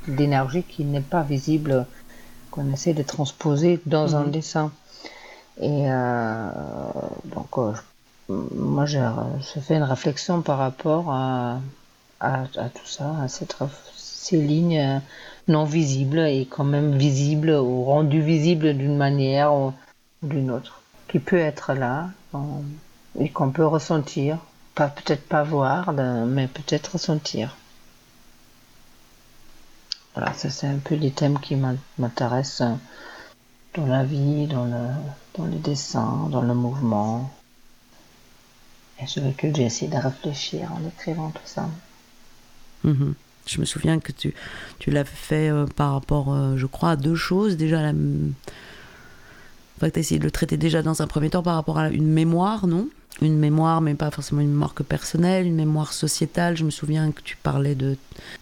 Speaker 3: l'énergie qui n'est pas visible qu'on essaie de transposer dans un mhm. dessin. Et euh, donc, euh, moi, j'ai fait une réflexion par rapport à, à, tout ça, à ces lignes non visibles et quand même visibles ou rendues visibles d'une manière ou d'une autre, qui peut être là et qu'on peut ressentir, peut-être pas voir, mais peut-être ressentir. Voilà, ça c'est un peu les thèmes qui m'intéressent dans la vie, dans le, dans le dessin, dans le mouvement, et sur lequel j'ai essayé de réfléchir en écrivant tout ça.
Speaker 1: Mhm. Je me souviens que tu, tu l'as fait euh, par rapport, euh, je crois, à deux choses. Déjà, la... enfin, tu as essayé de le traiter déjà dans un premier temps par rapport à une mémoire, non? Une mémoire, mais pas forcément une mémoire que personnelle, une mémoire sociétale. Je me souviens que tu parlais de,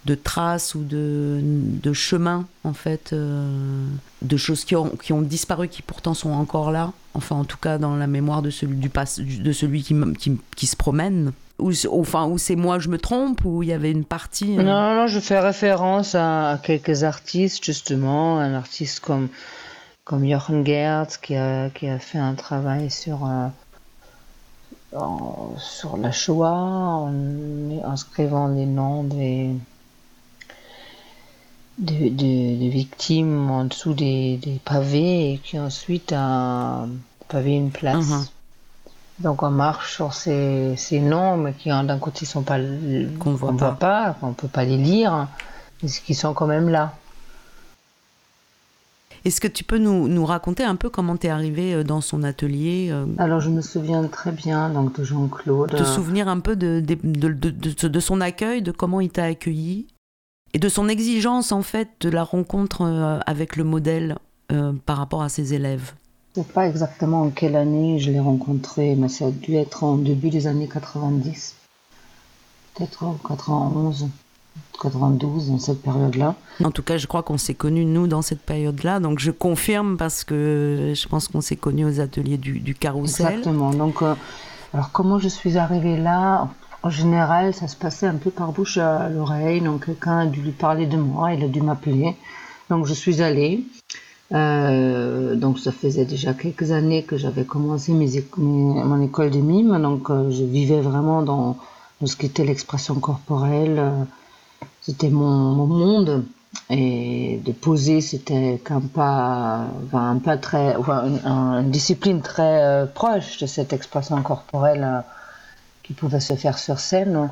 Speaker 1: de traces ou de, de chemins, en fait, euh, de choses qui ont, qui ont disparu, qui pourtant sont encore là. Enfin, en tout cas, dans la mémoire de celui, du de celui qui, qui, qui se promène. Ou, enfin, ou c'est moi, je me trompe, ou il y avait une partie.
Speaker 3: Euh, non, non, je fais référence à, quelques artistes, justement. Un artiste comme, comme Jochen Gertz, qui a, qui a fait un travail sur. Euh, sur la Shoah en inscrivant les noms des, des, victimes en dessous des, pavés et qui ensuite a pavé une place. Uh-huh. Donc on marche sur ces, ces noms, mais qui d'un côté sont pas qu'on voit, voit, pas, on peut pas les lire, mais qui sont quand même là.
Speaker 1: Est-ce que tu peux nous, nous raconter un peu comment tu es arrivé euh, dans son atelier euh?
Speaker 3: Alors, je me souviens très bien donc, de Jean-Claude.
Speaker 1: Te souvenir un peu de, de, de, de, son accueil, de comment il t'a accueilli? Et de son exigence, en fait, de la rencontre euh, avec le modèle par rapport à ses élèves?
Speaker 3: Je ne sais pas exactement en quelle année je l'ai rencontré, mais ça a dû être en début des années 90, peut-être en 91. 92, dans cette période-là.
Speaker 1: En tout cas, je crois qu'on s'est connus, nous, dans cette période-là. Donc, je confirme parce que je pense qu'on s'est connus aux ateliers du, du Carrousel.
Speaker 3: Exactement. Donc, euh, alors, comment je suis arrivée là? En général, ça se passait un peu par bouche à l'oreille. Donc, quelqu'un a dû lui parler de moi, il a dû m'appeler. Donc, je suis allée. Euh, donc, ça faisait déjà quelques années que j'avais commencé mon école de mime. Donc, euh, je vivais vraiment dans, dans ce qui était l'expression corporelle. C'était mon, monde. Et de poser c'était qu'un pas un pas très une, discipline très euh, proche de cette expression corporelle qui pouvait se faire sur scène.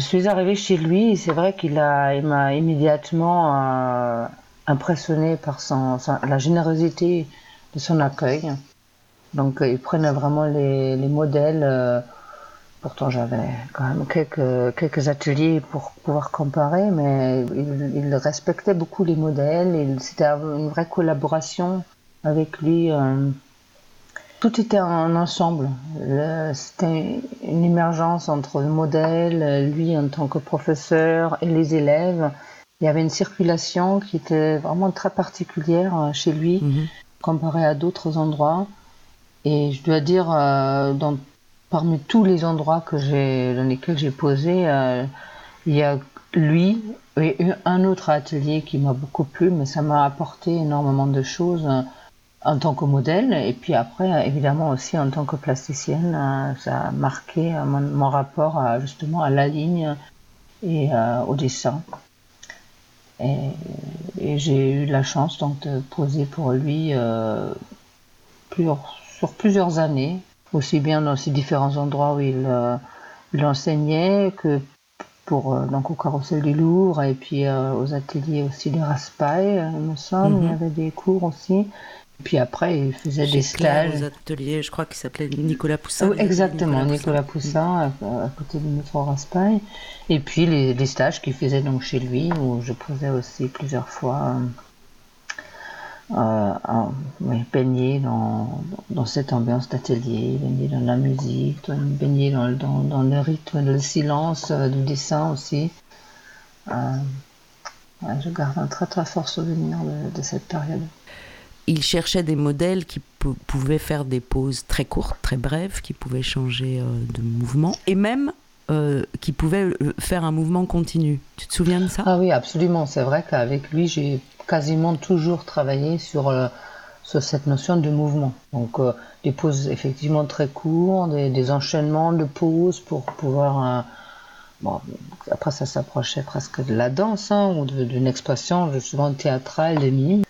Speaker 3: Je suis arrivée chez lui. C'est vrai qu'il m'a immédiatement euh, impressionné par son, la générosité de son accueil donc il prenait vraiment les, les modèles Pourtant, j'avais quand même quelques, quelques ateliers pour pouvoir comparer, mais il, respectait beaucoup les modèles. C'était une vraie collaboration avec lui. Euh, tout était en ensemble. C'était une émergence entre le modèle, lui en tant que professeur et les élèves. Il y avait une circulation qui était vraiment très particulière euh, chez lui, mhm. comparé à d'autres endroits. Et je dois dire, euh, dans parmi tous les endroits que j'ai, dans lesquels j'ai posé, euh, il y a lui et un autre atelier qui m'a beaucoup plu, mais ça m'a apporté énormément de choses en tant que modèle et puis après évidemment aussi en tant que plasticienne, ça a marqué mon, rapport justement à la ligne et au dessin. Et, j'ai eu la chance donc de poser pour lui sur plusieurs années aussi bien dans ces différents endroits où il, euh, enseignait que pour euh, donc au carrousel du Louvre et puis euh, aux ateliers aussi de Raspail, il me semble, il y mhm. avait des cours aussi. Puis après, il faisait des stages.
Speaker 1: aux ateliers, je crois qu'il s'appelait Nicolas Poussin.
Speaker 3: exactement, Nicolas, Poussin, à, côté du métro Raspail. Et puis les, les stages qu'il faisait donc chez lui, où je posais aussi plusieurs fois euh, baigner dans, dans cette ambiance d'atelier, baigner dans la musique, baigner dans, dans, dans le rythme, le silence euh, du dessin aussi. Euh, je garde un très très fort souvenir de, cette période.
Speaker 1: Il cherchait des modèles qui pouvaient faire des pauses très courtes, très brèves, qui pouvaient changer euh, de mouvement, et même qui pouvaient faire un mouvement continu. Tu te souviens de ça?
Speaker 3: Ah oui, absolument. C'est vrai qu'avec lui, j'ai quasiment toujours travaillé sur, euh, cette notion de mouvement. Donc euh, des pauses effectivement très courtes, des, enchaînements de pauses pour pouvoir euh, Bon, après, ça s'approchait presque de la danse hein, ou d'une expression justement théâtrale, de mime.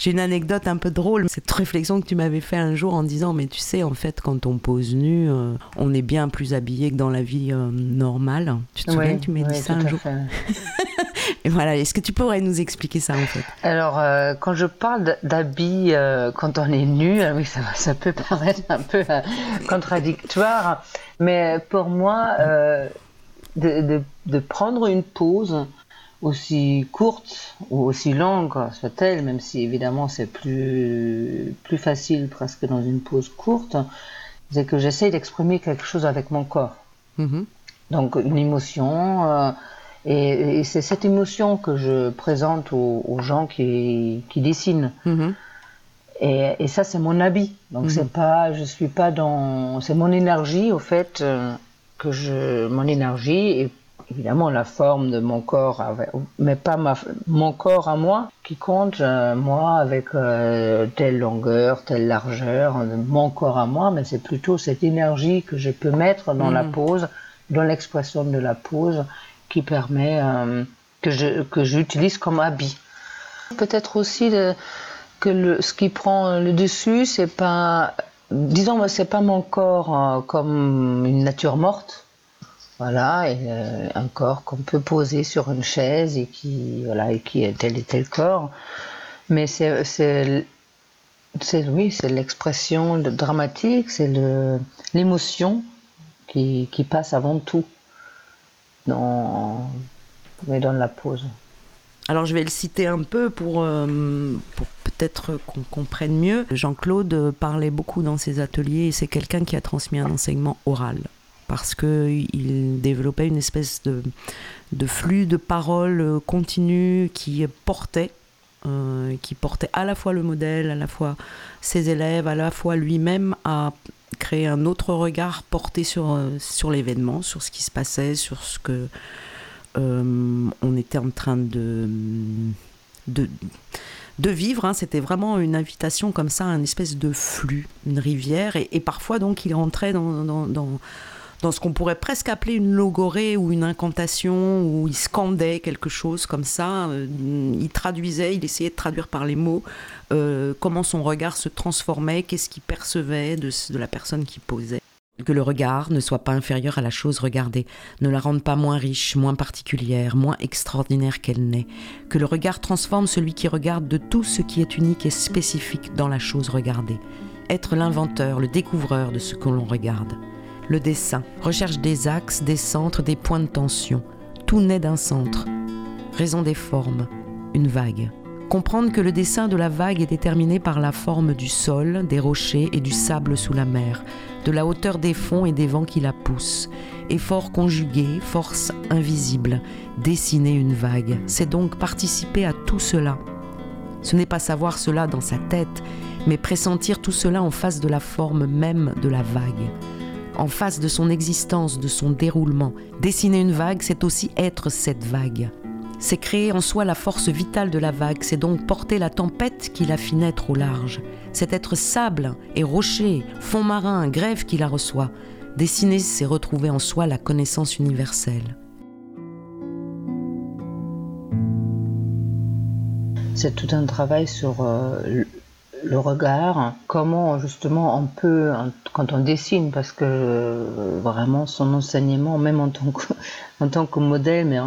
Speaker 1: J'ai une anecdote un peu drôle, cette réflexion que tu m'avais fait un jour en disant mais tu sais en fait quand on pose nu, euh, on est bien plus habillé que dans la vie euh, normale. Tu te souviens que tu m'as dit ça un jour (laughs) Et voilà, est-ce que tu pourrais nous expliquer ça en fait?
Speaker 3: Alors euh, quand je parle d'habits quand on est nu, oui ça, ça peut paraître un peu contradictoire, mais pour moi de, de, prendre une pause aussi courte ou aussi longue soit-elle, même si évidemment c'est plus, plus facile presque dans une pause courte, c'est que j'essaye d'exprimer quelque chose avec mon corps. Mm-hmm. Donc une émotion, euh, et, c'est cette émotion que je présente aux, gens qui, qui dessinent. Mm-hmm. Et, et, ça c'est mon habit. Donc mm-hmm. c'est pas, je suis pas dans, c'est mon énergie au fait. Euh, que je, mon énergie et évidemment la forme de mon corps, mais pas ma, mon corps à moi qui compte, euh, moi avec euh, telle longueur, telle largeur, mon corps à moi, mais c'est plutôt cette énergie que je peux mettre dans la mm. pose, dans l'expression de la pose, qui permet euh, que je que j'utilise comme habit. Peut-être aussi que le, ce qui prend le dessus, c'est pas disons, c'est pas mon corps comme une nature morte. Voilà, euh, un corps qu'on peut poser sur une chaise et qui, voilà, et qui est tel et tel corps. Mais c'est, oui, c'est l'expression dramatique, c'est l'émotion qui, passe avant tout dans, mais dans la pose.
Speaker 1: Alors je vais le citer un peu euh, pour peut-être qu'on comprenne mieux. Jean-Claude parlait beaucoup dans ses ateliers et c'est quelqu'un qui a transmis un enseignement oral parce qu'il développait une espèce de, de flux de paroles continu qui portait euh, qui portait à la fois le modèle, à la fois ses élèves, à la fois lui-même à créer un autre regard porté sur, euh, sur l'événement, sur ce qui se passait, sur ce que euh, on était en train de, de, vivre. Hein. C'était vraiment une invitation comme ça, un espèce de flux, une rivière. Et, parfois, donc, il rentrait dans, ce qu'on pourrait presque appeler une logorée ou une incantation, où il scandait quelque chose comme ça. Euh, il traduisait, il essayait de traduire par les mots euh, comment son regard se transformait, qu'est-ce qu'il percevait de, de la personne qui posait que le regard ne soit pas inférieur à la chose regardée, ne la rende pas moins riche, moins particulière, moins extraordinaire qu'elle n'est, que le regard transforme celui qui regarde de tout ce qui est unique et spécifique dans la chose regardée, être l'inventeur, le découvreur de ce que l'on regarde. Le dessin recherche des axes, des centres, des points de tension. Tout naît d'un centre. Raison des formes, une vague. Comprendre que le dessin de la vague est déterminé par la forme du sol, des rochers et du sable sous la mer, de la hauteur des fonds et des vents qui la poussent. Effort conjugué, force invisible, dessiner une vague, c'est donc participer à tout cela. Ce n'est pas savoir cela dans sa tête, mais pressentir tout cela en face de la forme même de la vague, en face de son existence, de son déroulement. Dessiner une vague, c'est aussi être cette vague c'est créer en soi la force vitale de la vague, c'est donc porter la tempête qui la fit naître au large. C'est être sable et rocher, fond marin, grève qui la reçoit. Dessiner, c'est retrouver en soi la connaissance universelle.
Speaker 3: C'est tout un travail sur euh, le regard, comment justement on peut, quand on dessine, parce que euh, vraiment son enseignement, même en tant que, (laughs) en tant que modèle, mais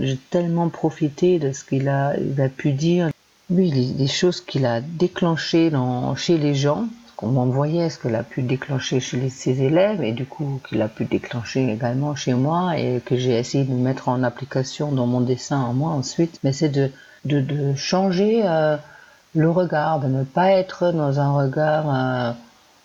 Speaker 3: j'ai tellement profité de ce qu'il a, a pu dire. Oui, les, choses qu'il a déclenchées chez les gens, qu'on voyait ce qu'il a pu déclencher chez ses élèves et du coup qu'il a pu déclencher également chez moi et que j'ai essayé de mettre en application dans mon dessin en moi ensuite, mais c'est de, de, de changer. Euh, le regard, de ne pas être dans un regard, euh,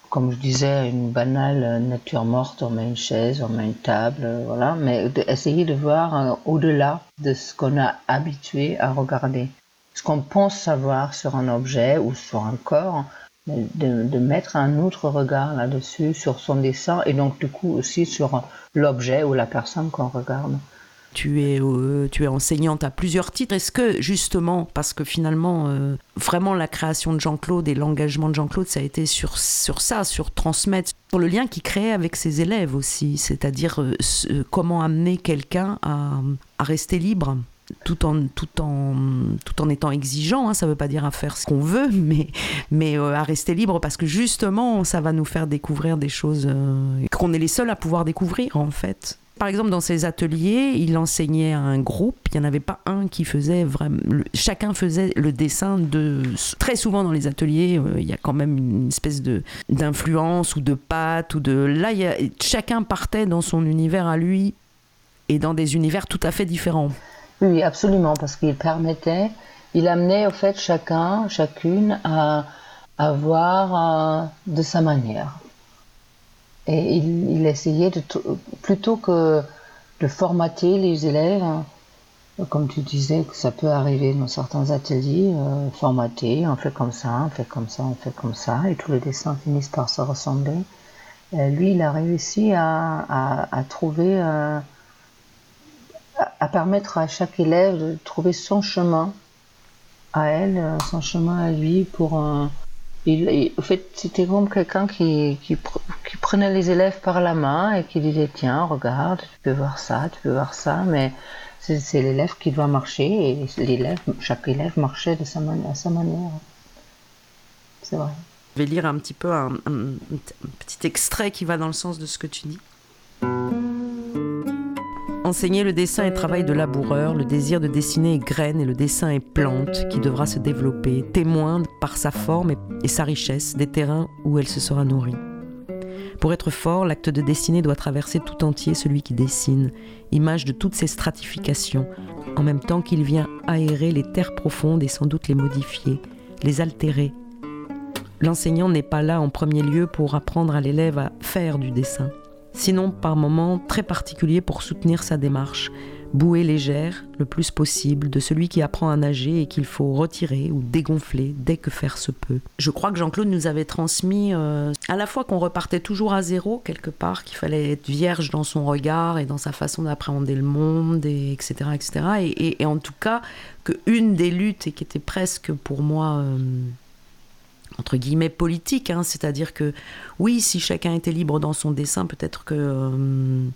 Speaker 3: comme je disais, une banale nature morte, on met une chaise, on met une table, euh, voilà, mais d'essayer de voir euh, au-delà de ce qu'on a habitué à regarder. Ce qu'on pense savoir sur un objet ou sur un corps, de mettre un autre regard là-dessus, sur son dessin, et donc du coup aussi sur l'objet ou la personne qu'on regarde.
Speaker 1: Tu es, euh, tu es enseignante à plusieurs titres. Est-ce que justement, parce que finalement, euh, vraiment la création de Jean-Claude et l'engagement de Jean-Claude, ça a été sur, ça, sur transmettre, sur le lien qu'il crée avec ses élèves aussi, c'est-à-dire comment amener quelqu'un à, rester libre tout en, étant exigeant. Hein, ça ne veut pas dire à faire ce qu'on veut, (laughs) mais, euh, à rester libre parce que justement, ça va nous faire découvrir des choses euh, qu'on est les seuls à pouvoir découvrir en fait. Par exemple, dans ses ateliers, il enseignait à un groupe. Il n'y en avait pas un qui faisait vraiment. Chacun faisait le dessin de. Très souvent dans les ateliers, euh, il y a quand même une espèce de d'influence ou de patte ou de. Là, chacun partait dans son univers à lui et dans des univers tout à fait différents.
Speaker 3: Oui, absolument, parce qu'il permettait, il amenait au fait chacun, chacune à, à voir euh, de sa manière. Et il, essayait de, plutôt que de formater les élèves, hein, comme tu disais que ça peut arriver dans certains ateliers, euh, formater, on fait comme ça, on fait comme ça, on fait comme ça, et tous les dessins finissent par se ressembler. Euh, lui, il a réussi à, trouver à permettre à chaque élève de trouver son chemin à elle, euh, son chemin à lui pour Il, en fait, c'était comme quelqu'un qui, prenait les élèves par la main et qui disait Tiens, regarde, tu peux voir ça, tu peux voir ça, mais c'est l'élève qui doit marcher et chaque élève marchait à sa manière. C'est vrai.
Speaker 1: Je vais lire un petit peu un petit extrait qui va dans le sens de ce que tu dis. Enseigner le dessin est travail de laboureur, le désir de dessiner est graine et le dessin est plante qui devra se développer, témoin par sa forme et sa richesse des terrains où elle se sera nourrie. Pour être fort, l'acte de dessiner doit traverser tout entier celui qui dessine, image de toutes ces stratifications, en même temps qu'il vient aérer les terres profondes et sans doute les modifier, les altérer. L'enseignant n'est pas là en premier lieu pour apprendre à l'élève à faire du dessin sinon par moments très particuliers pour soutenir sa démarche, bouée légère le plus possible de celui qui apprend à nager et qu'il faut retirer ou dégonfler dès que faire se peut. Je crois que Jean-Claude nous avait transmis euh, à la fois qu'on repartait toujours à zéro quelque part, qu'il fallait être vierge dans son regard et dans sa façon d'appréhender le monde, et etc. etc. Et, en tout cas, qu'une des luttes, et qui était presque pour moi... Euh, entre guillemets politique, hein, c'est-à-dire que oui, si chacun était libre dans son dessin, peut-être que euh,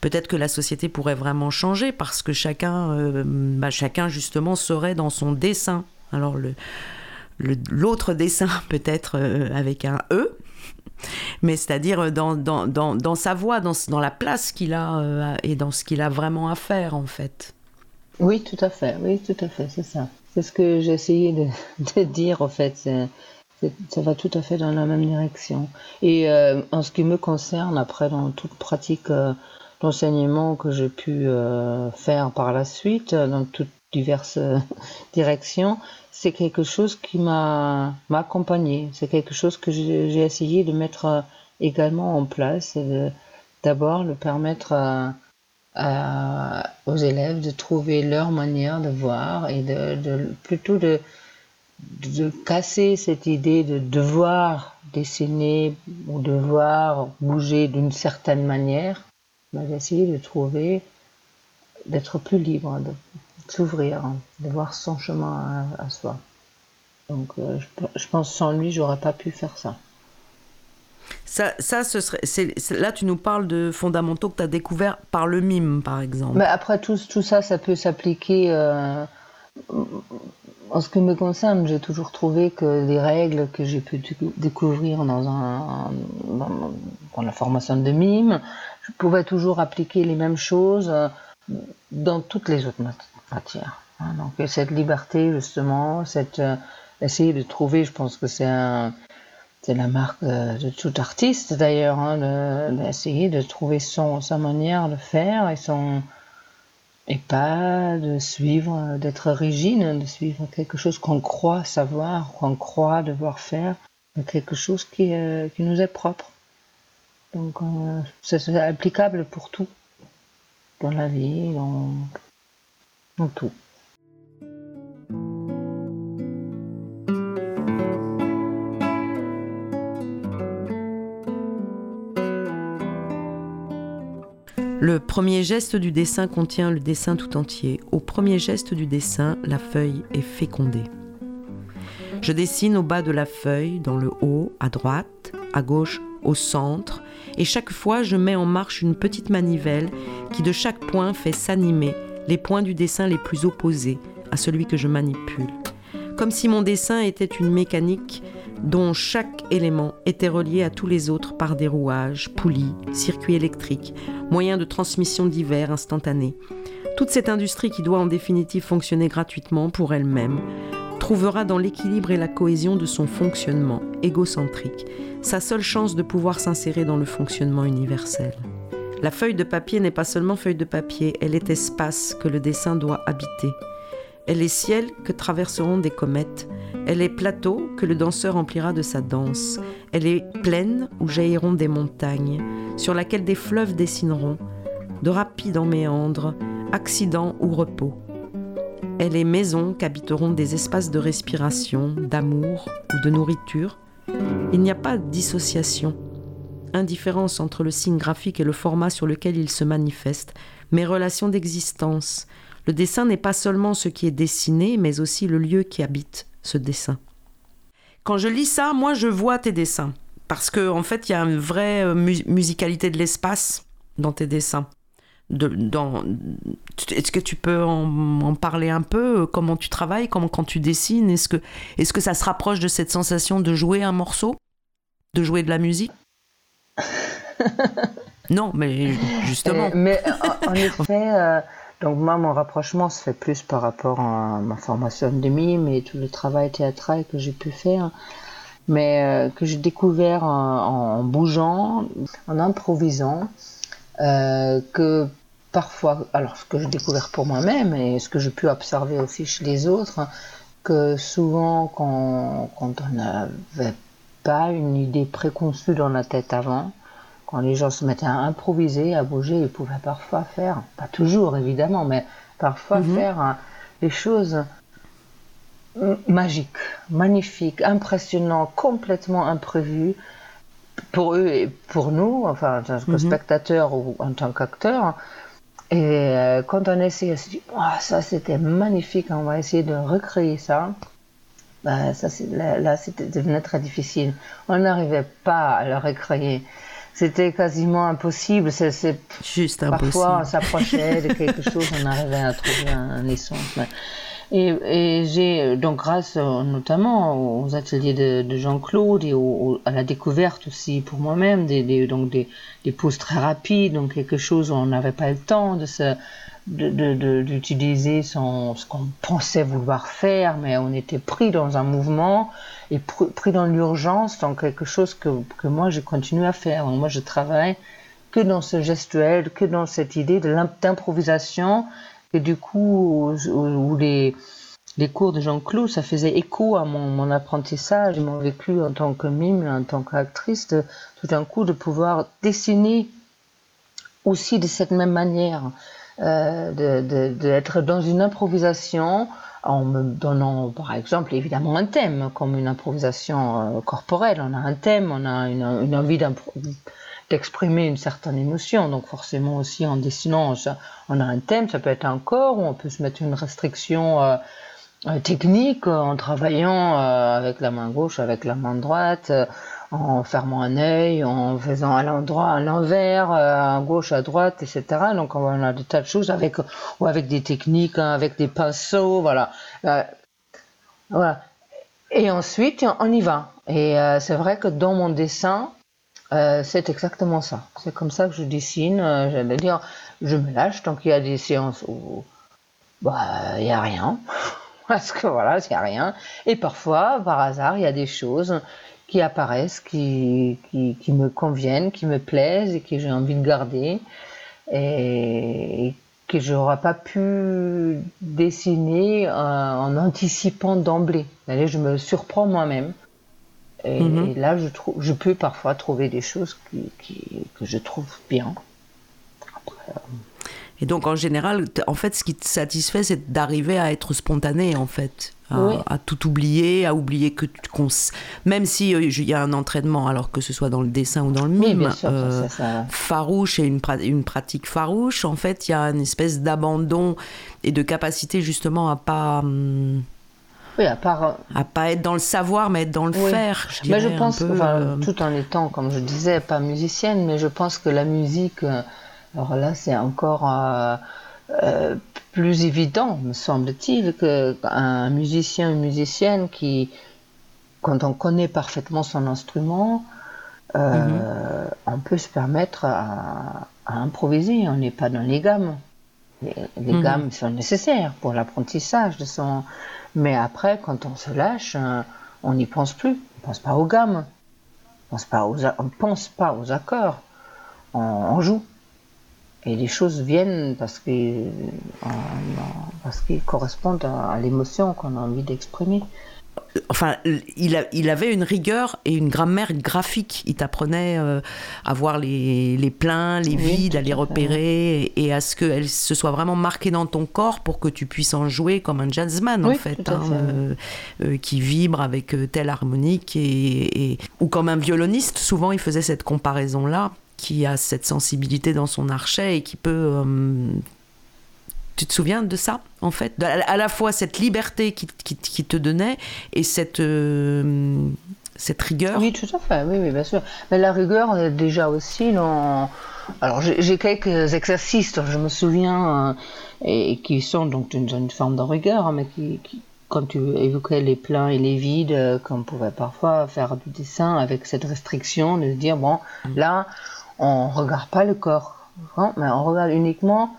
Speaker 1: peut-être que la société pourrait vraiment changer parce que chacun, euh, bah, chacun justement serait dans son dessin. Alors l'autre dessin (laughs) peut-être euh, avec un E, mais c'est-à-dire dans, dans, dans, dans, sa voix, dans, dans la place qu'il a et dans ce qu'il a vraiment à faire en fait.
Speaker 3: Oui, tout à fait, oui, tout à fait, c'est ça. C'est ce que j'ai essayé de, (laughs) dire en fait ça va tout à fait dans la même direction. Et euh, en ce qui me concerne, après, dans toute pratique euh, d'enseignement que j'ai pu euh, faire par la suite, dans toutes diverses (laughs) directions, c'est quelque chose qui m'a accompagné. C'est quelque chose que j'ai essayé de mettre également en place et d'abord le permettre à, aux élèves de trouver leur manière de voir et de, de plutôt de de casser cette idée de devoir dessiner ou devoir bouger d'une certaine manière, j'ai essayé de trouver, d'être plus libre, de s'ouvrir, de voir son chemin à, soi. Donc euh, je, pense sans lui, j'aurais pas pu faire ça.
Speaker 1: Ça, ça ce serait, là, tu nous parles de fondamentaux que tu as découverts par le mime, par exemple.
Speaker 3: Mais après, tout, tout ça, ça peut s'appliquer euh, en ce qui me concerne, j'ai toujours trouvé que les règles que j'ai pu découvrir dans, la formation de mime, je pouvais toujours appliquer les mêmes choses euh, dans toutes les autres matières. Hein. Donc cette liberté justement, cette euh, essayer de trouver, je pense que c'est la marque de, tout artiste d'ailleurs, hein, d'essayer de, trouver son, sa manière de faire et son et pas de suivre, d'être rigide, de suivre quelque chose qu'on croit savoir, qu'on croit devoir faire, quelque chose qui, euh, qui nous est propre. Donc euh, c'est applicable pour tout, dans la vie, dans, dans tout.
Speaker 1: Le premier geste du dessin contient le dessin tout entier. Au premier geste du dessin, la feuille est fécondée. Je dessine au bas de la feuille, dans le haut, à droite, à gauche, au centre, et chaque fois je mets en marche une petite manivelle qui de chaque point fait s'animer les points du dessin les plus opposés à celui que je manipule. Comme si mon dessin était une mécanique dont chaque élément était relié à tous les autres par des rouages, poulies, circuits électriques, moyens de transmission divers instantanés. Toute cette industrie qui doit en définitive fonctionner gratuitement pour elle-même, trouvera dans l'équilibre et la cohésion de son fonctionnement égocentrique sa seule chance de pouvoir s'insérer dans le fonctionnement universel. La feuille de papier n'est pas seulement feuille de papier, elle est espace que le dessin doit habiter. Elle est ciel que traverseront des comètes. Elle est plateau que le danseur emplira de sa danse. Elle est plaine où jailliront des montagnes, sur laquelle des fleuves dessineront, de rapides en méandres, accidents ou repos. Elle est maison qu'habiteront des espaces de respiration, d'amour ou de nourriture. Il n'y a pas de dissociation, indifférence entre le signe graphique et le format sur lequel il se manifeste, mais relation d'existence. Le dessin n'est pas seulement ce qui est dessiné, mais aussi le lieu qui habite ce dessin. Quand je lis ça, moi je vois tes dessins, parce qu'en en fait il y a une vraie euh, musicalité de l'espace dans tes dessins dans, est-ce que tu peux en, parler un peu Comment tu travailles Comment quand tu dessines Est-ce que, est que ça se rapproche de cette sensation de jouer un morceau? De jouer de la musique? (laughs) Non, mais justement. Euh,
Speaker 3: mais en, (laughs) effet, euh, donc moi, mon rapprochement se fait plus par rapport à ma formation de mime et tout le travail théâtral que j'ai pu faire, mais euh, que j'ai découvert en, bougeant, en improvisant. que parfois, alors ce que j'ai découvert pour moi-même et ce que j'ai pu observer aussi chez les autres, que souvent quand on n'avait pas une idée préconçue dans la tête avant, quand les gens se mettaient à improviser, à bouger, ils pouvaient parfois faire, pas toujours évidemment, mais parfois mhm. faire hein, des choses magiques, magnifiques, impressionnantes, complètement imprévues pour eux et pour nous, enfin en tant que mhm. spectateurs ou en tant qu'acteurs. Et euh, quand on essaie, on se dit, oh, ça c'était magnifique, on va essayer de recréer ça. Bah, ça là, là c'était devenu très difficile. On n'arrivait pas à le recréer. C'était quasiment impossible. C'est,
Speaker 1: Juste
Speaker 3: impossible. Parfois, on s'approchait de quelque (laughs) chose, on arrivait à trouver un, essence. Et, j'ai, donc grâce notamment aux ateliers de, Jean-Claude et à la découverte aussi pour moi-même, des, donc des, des pauses très rapides, donc quelque chose où on n'avait pas le temps de se, d'utiliser son, ce qu'on pensait vouloir faire, mais on était pris dans un mouvement et pris dans l'urgence, dans quelque chose que, que moi je continue à faire. moi je travaille que dans ce gestuel, que dans cette idée de d'improvisation et du coup, où, les, les cours de Jean-Claude, ça faisait écho à mon, mon apprentissage mon vécu en tant que mime, en tant qu'actrice, tout d'un coup de pouvoir dessiner aussi de cette même manière, d'être de, dans une improvisation en me donnant par exemple évidemment un thème comme une improvisation euh, corporelle on a un thème on a une, envie d'exprimer une certaine émotion. Donc forcément aussi en dessinant, on a un thème, ça peut être un corps, on peut se mettre une restriction euh, euh, technique en travaillant euh, avec la main gauche, avec la main droite, en fermant un œil, en faisant à l'endroit, à l'envers, à gauche, à droite, etc. Donc on a des tas de choses avec ou avec des techniques, hein, avec des pinceaux, voilà. voilà. Et ensuite, on y va. Et c'est vrai que dans mon dessin, euh, c'est exactement ça. C'est comme ça que je dessine. Euh, j'allais dire, je me lâche tant qu'il y a des séances où bah il y a rien, (laughs) parce que voilà, il y a rien. Et parfois, par hasard, il y a des choses qui apparaissent, qui, qui, me conviennent, qui me plaisent et que j'ai envie de garder et, que je n'aurais pas pu dessiner en anticipant d'emblée. Je me surprends moi-même. Mhm. Et, là, je, trouve, je peux parfois trouver des choses qui, que je trouve bien.
Speaker 1: Euh, et donc, en général, en fait, ce qui te satisfait, c'est d'arriver à être spontané, en fait. À, tout oublier, à oublier que tu même si euh, il y a un entraînement, alors que ce soit dans le dessin ou dans le mime, euh, farouche et une, une, pratique farouche, en fait, il y a une espèce d'abandon et de capacité justement à pas. Hum,
Speaker 3: oui, à part. Euh,
Speaker 1: à pas être dans le savoir, mais être dans le faire.
Speaker 3: Je mais je pense, tout en étant, comme je disais, pas musicienne, mais je pense que la musique, alors là, c'est encore plus évident, me semble-t-il, qu'un musicien, une musicienne qui, quand on connaît parfaitement son instrument, euh, mhm. on peut se permettre à, improviser. On n'est pas dans les gammes. Les, mhm. gammes sont nécessaires pour l'apprentissage de son. Mais après, quand on se lâche, euh, on n'y pense plus. On pense pas aux gammes. On pense pas aux, on pense pas aux accords. on joue. Et les choses viennent parce parce qu'ils correspondent à, l'émotion qu'on a envie d'exprimer.
Speaker 1: Enfin, il, il, avait une rigueur et une grammaire graphique. Il t'apprenait euh, à voir les, les pleins, les vides, à les repérer et, à ce qu'elles se soient vraiment marquées dans ton corps pour que tu puisses en jouer comme un jazzman, en fait, hein, euh, euh, qui vibre avec telle harmonique. Et, et, Ou comme un violoniste, souvent il faisait cette comparaison-là qui a cette sensibilité dans son archet et qui peut... Euh, tu te souviens de ça, en fait? À la fois cette liberté qui, qui, te donnait et cette, euh, cette rigueur?
Speaker 3: Oui, tout à fait, oui, oui, bien sûr. Mais la rigueur, est déjà aussi dans... Alors, j'ai quelques exercices, je me souviens, euh, et, qui sont donc d'une une forme de rigueur, hein, mais qui, qui, quand tu évoquais les pleins et les vides, qu'on pouvait parfois faire du dessin avec cette restriction de dire, bon, mm. là, on regarde pas le corps, hein, mais on regarde uniquement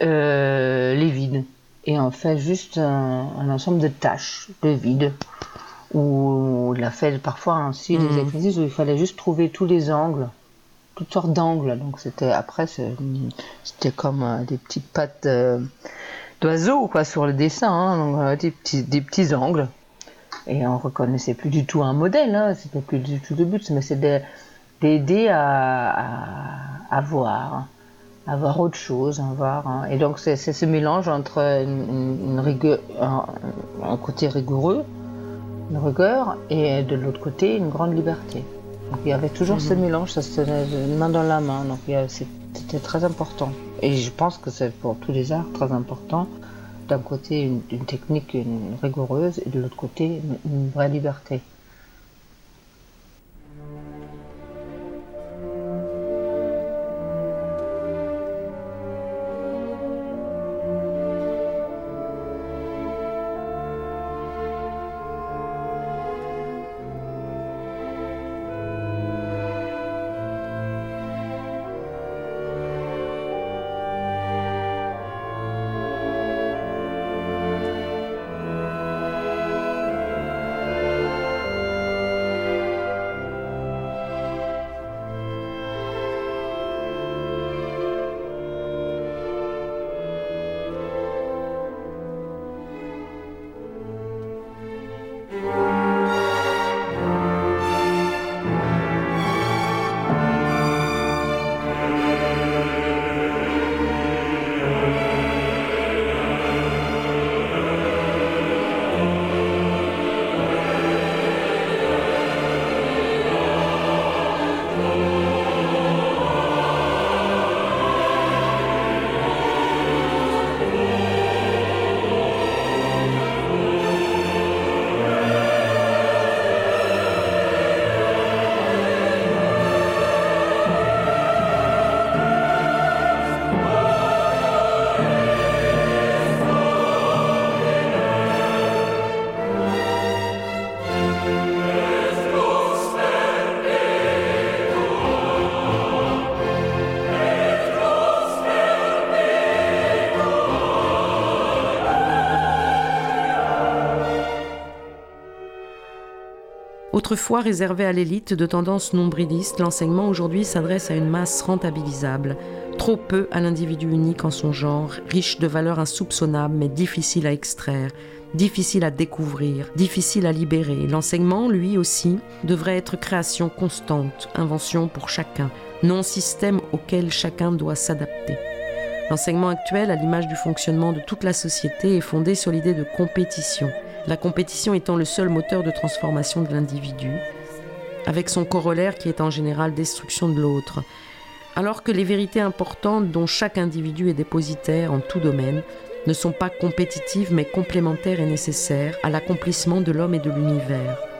Speaker 3: euh, les vides. Et on fait juste un, ensemble de tâches, de vides. Ou on a fait parfois aussi des mhm. exercices où il fallait juste trouver tous les angles, toutes sortes d'angles. Donc c'était après c'était comme euh, des petites pattes euh, d'oiseaux quoi sur le dessin, hein, des petits des petits angles. Et on reconnaissait plus du tout un modèle, hein, c'était plus du tout le but, mais des d'aider à, à, voir, à voir autre chose, à voir. Hein. Et donc c'est ce mélange entre une, rigueur, un, côté rigoureux, une rigueur, et de l'autre côté une grande liberté. Donc il y avait toujours ce mhm. mélange, ça se tenait main dans la main. Donc c'était très important. Et je pense que c'est pour tous les arts très important. D'un côté une, technique rigoureuse et de l'autre côté une vraie liberté.
Speaker 1: Autrefois réservé à l'élite de tendance nombriliste, l'enseignement aujourd'hui s'adresse à une masse rentabilisable, trop peu à l'individu unique en son genre, riche de valeurs insoupçonnables mais difficile à extraire, difficile à découvrir, difficile à libérer. L'enseignement, lui aussi, devrait être création constante, invention pour chacun, non système auquel chacun doit s'adapter. L'enseignement actuel, à l'image du fonctionnement de toute la société, est fondé sur l'idée de compétition la compétition étant le seul moteur de transformation de l'individu, avec son corollaire qui est en général destruction de l'autre, alors que les vérités importantes dont chaque individu est dépositaire en tout domaine ne sont pas compétitives mais complémentaires et nécessaires à l'accomplissement de l'homme et de l'univers.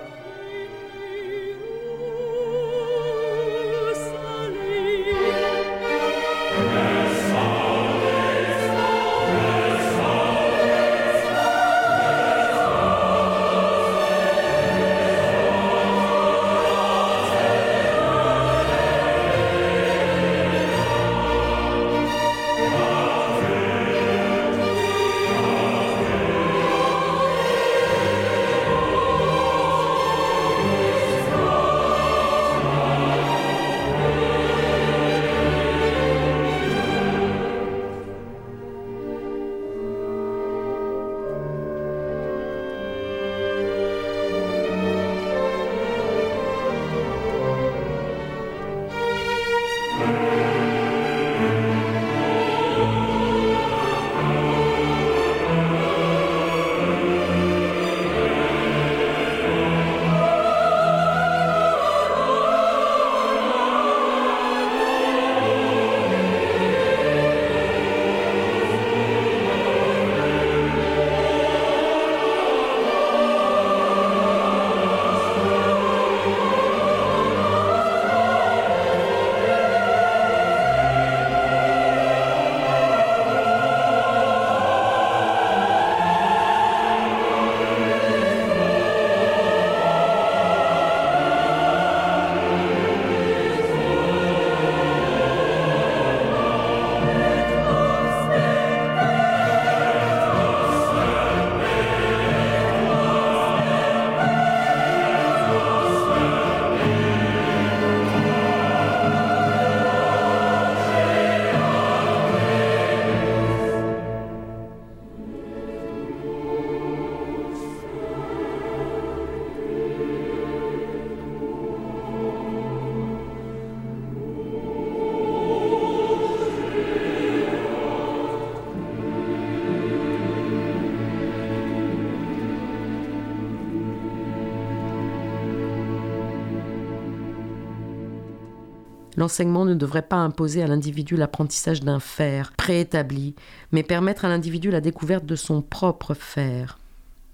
Speaker 1: L'enseignement ne devrait pas imposer à l'individu l'apprentissage d'un faire préétabli, mais permettre à l'individu la découverte de son propre faire.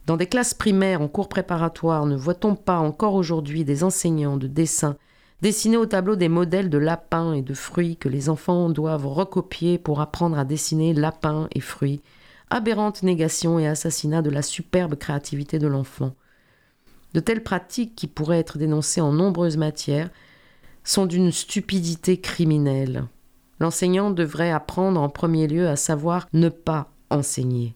Speaker 1: Dans des classes primaires en cours préparatoire, ne voit-on pas encore aujourd'hui des enseignants de dessin dessiner au tableau des modèles de lapins et de fruits que les enfants doivent recopier pour apprendre à dessiner lapins et fruits, aberrante négation et assassinat de la superbe créativité de l'enfant? De telles pratiques, qui pourraient être dénoncées en nombreuses matières, sont d'une stupidité criminelle. L'enseignant devrait apprendre en premier lieu à savoir ne pas enseigner.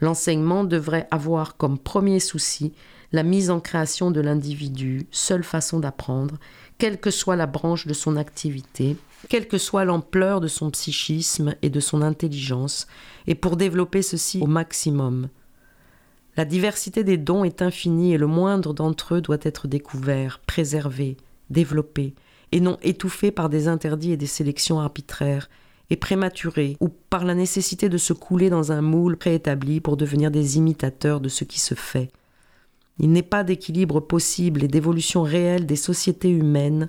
Speaker 1: L'enseignement devrait avoir comme premier souci la mise en création de l'individu, seule façon d'apprendre, quelle que soit la branche de son activité, quelle que soit l'ampleur de son psychisme et de son intelligence, et pour développer ceci au maximum. La diversité des dons est infinie et le moindre d'entre eux doit être découvert, préservé, développé, et non étouffé par des interdits et des sélections arbitraires, et prématuré, ou par la nécessité de se couler dans un moule préétabli pour devenir des imitateurs de ce qui se fait. Il n'est pas d'équilibre possible et d'évolution réelle des sociétés humaines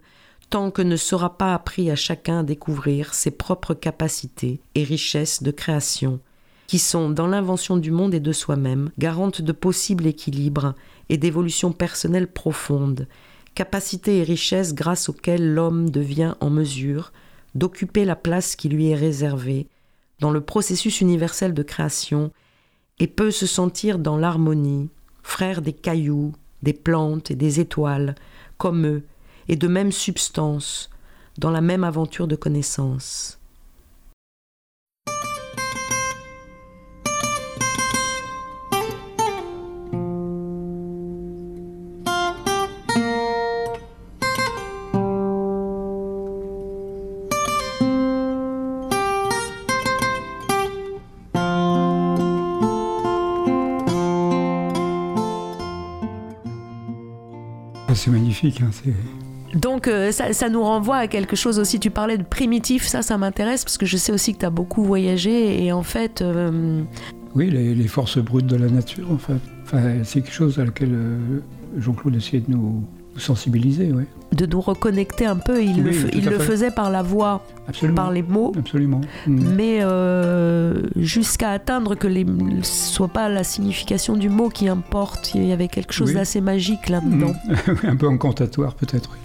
Speaker 1: tant que ne sera pas appris à chacun à découvrir ses propres capacités et richesses de création, qui sont, dans l'invention du monde et de soi-même, garantes de possible équilibre et d'évolution personnelle profonde, capacité et richesse grâce auxquelles l'homme devient en mesure d'occuper la place qui lui est réservée dans le processus universel de création et peut se sentir dans l'harmonie, frère des cailloux, des plantes et des étoiles, comme eux, et de même substance, dans la même aventure de connaissance.
Speaker 2: C'est magnifique. Hein,
Speaker 1: donc euh, ça, nous renvoie à quelque chose aussi, tu parlais de primitif, ça ça m'intéresse parce que je sais aussi que tu as beaucoup voyagé et en fait euh,
Speaker 2: Oui, les, forces brutes de la nature, en fait. Enfin, c'est quelque chose à laquelle Jean-Claude essayait de nous, sensibiliser, oui.
Speaker 1: De nous reconnecter un peu. Il, le, il le faisait par la voix, par les mots.
Speaker 2: Absolument.
Speaker 1: Mm. Mais euh, jusqu'à atteindre que les soit pas la signification du mot qui importe. Il y avait quelque chose d'assez magique là-dedans.
Speaker 2: Mm. (laughs) un peu encantatoire peut-être. (laughs)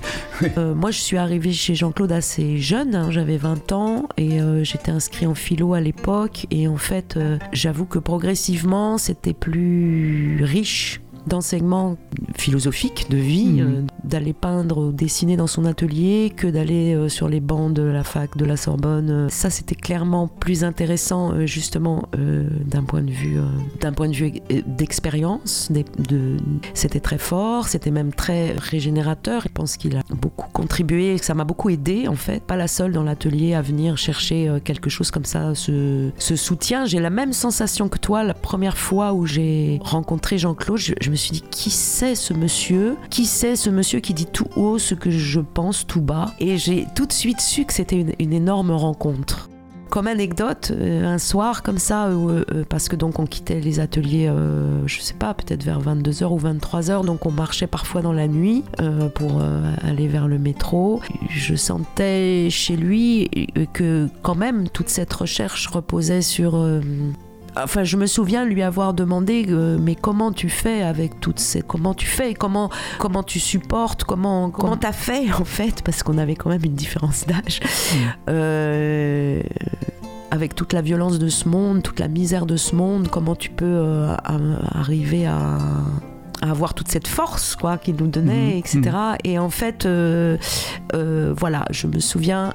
Speaker 1: Euh, moi, je suis arrivée chez Jean-Claude assez jeune. Hein. J'avais 20 ans et euh, j'étais inscrit en philo à l'époque. Et en fait, j'avoue que progressivement, c'était plus riche d'enseignement philosophique, de vie, mhm. euh, d'aller peindre ou dessiner dans son atelier que d'aller euh, sur les bancs de la fac de la Sorbonne. Ça, c'était clairement plus intéressant, euh, justement, d'un point de vue, d'un point de vue d'expérience. De, c'était très fort, c'était même très régénérateur. Je pense qu'il a beaucoup contribué, ça m'a beaucoup aidé, en fait. Pas la seule dans l'atelier à venir chercher quelque chose comme ça, ce, ce soutien. J'ai la même sensation que toi la première fois où j'ai rencontré Jean-Claude. Je, me suis dit, qui c'est ce monsieur? Qui c'est ce monsieur qui dit tout haut ce que je pense tout bas? Et j'ai tout de suite su que c'était une, énorme rencontre. Comme anecdote, euh, un soir comme ça, euh, euh, parce que donc on quittait les ateliers, je sais pas, peut-être vers 22h ou 23h, donc on marchait parfois dans la nuit pour aller vers le métro. Je sentais chez lui que quand même toute cette recherche reposait sur enfin, je me souviens lui avoir demandé, euh, mais comment tu fais avec toutes ces, comment tu fais, comment, comment tu supportes, comment, comment t'as fait en fait, parce qu'on avait quand même une différence d'âge. Mm. Euh, avec toute la violence de ce monde, toute la misère de ce monde, comment tu peux euh, arriver à, avoir toute cette force quoi qu'il nous donnait, mm. etc. Mm. Et en fait, voilà, je me souviens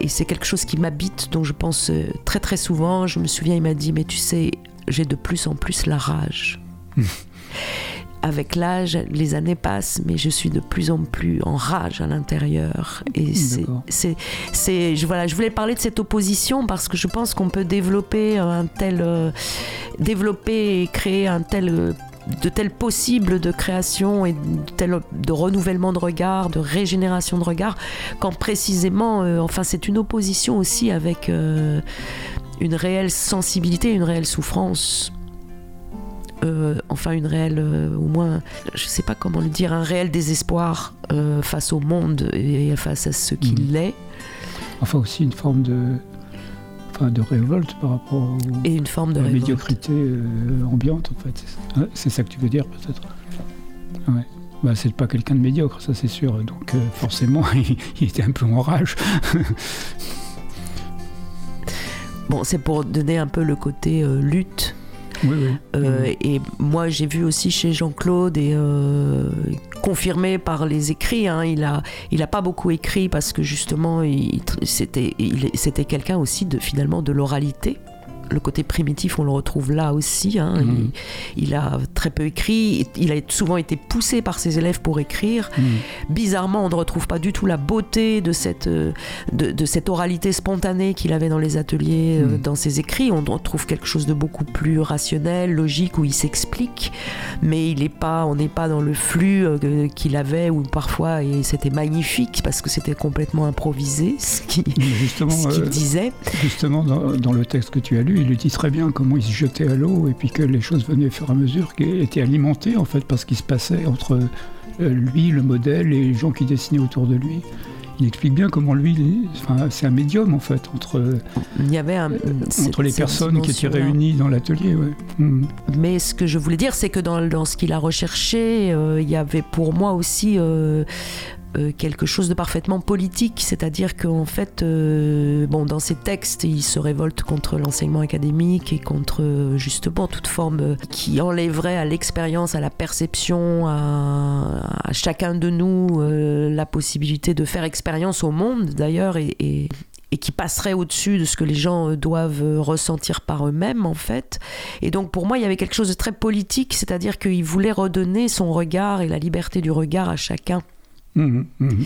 Speaker 1: et c'est quelque chose qui m'habite, dont je pense euh, très très souvent. Je me souviens, il m'a dit, mais tu sais, j'ai de plus en plus la rage. (laughs) Avec l'âge, les années passent, mais je suis de plus en plus en rage à l'intérieur. Et c'est, c'est, je, voilà, je voulais parler de cette opposition parce que je pense qu'on peut développer un tel, euh, développer et créer un tel euh, de tels possibles de création et de, tel, de renouvellement de regard, de régénération de regard, quand précisément, euh, enfin c'est une opposition aussi avec euh, une réelle sensibilité, une réelle souffrance. Euh, enfin une réelle, au moins, je ne sais pas comment le dire, un réel désespoir face au monde et face à ce qu'il mmh. est.
Speaker 2: Enfin aussi une forme de, de révolte par rapport
Speaker 1: Et une forme de
Speaker 2: à la médiocrité euh, ambiante, en fait. C'est ça que tu veux dire, peut-être Ouais. Bah, c'est pas quelqu'un de médiocre, ça c'est sûr. Donc euh, forcément, (laughs) il, était un peu en rage.
Speaker 1: bon, c'est pour donner un peu le côté euh, lutte euh, et moi, j'ai vu aussi chez Jean-Claude et euh, confirmé par les écrits. Hein, il a, il a pas beaucoup écrit parce que justement, c'était, c'était quelqu'un aussi de finalement de l'oralité le côté primitif, on le retrouve là aussi. Hein. Mhm. Il, a très peu écrit, il a souvent été poussé par ses élèves pour écrire. Mhm. Bizarrement, on ne retrouve pas du tout la beauté de cette, euh, de, cette oralité spontanée qu'il avait dans les ateliers, euh, mhm. dans ses écrits. On retrouve quelque chose de beaucoup plus rationnel, logique, où il s'explique, mais il est pas, on n'est pas dans le flux euh, qu'il avait, où parfois c'était magnifique parce que c'était complètement improvisé, ce qu'il disait.
Speaker 2: Justement, dans, dans le texte que tu as lu, il le dit très bien comment il se jetait à l'eau et puis que les choses venaient au fur et à mesure, qui étaient alimentées en fait par ce qui se passait entre euh, lui, le modèle, et les gens qui dessinaient autour de lui. Il explique bien comment lui, enfin, c'est un médium en fait entre,
Speaker 1: il y avait
Speaker 2: entre les personnes qui étaient réunies dans l'atelier.
Speaker 1: Mm. Mais ce que je voulais dire, c'est que dans, dans ce qu'il a recherché, euh, il y avait pour moi aussi euh, euh, quelque chose de parfaitement politique, c'est-à-dire qu'en fait, euh, bon, dans ses textes, il se révolte contre l'enseignement académique et contre euh, justement toute forme qui enlèverait à l'expérience, à la perception, à, chacun de nous la possibilité de faire expérience au monde d'ailleurs et qui passerait au-dessus de ce que les gens doivent ressentir par eux-mêmes en fait. Et donc pour moi il y avait quelque chose de très politique, c'est-à-dire qu'il voulait redonner son regard et la liberté du regard à chacun. Mhm, mhm.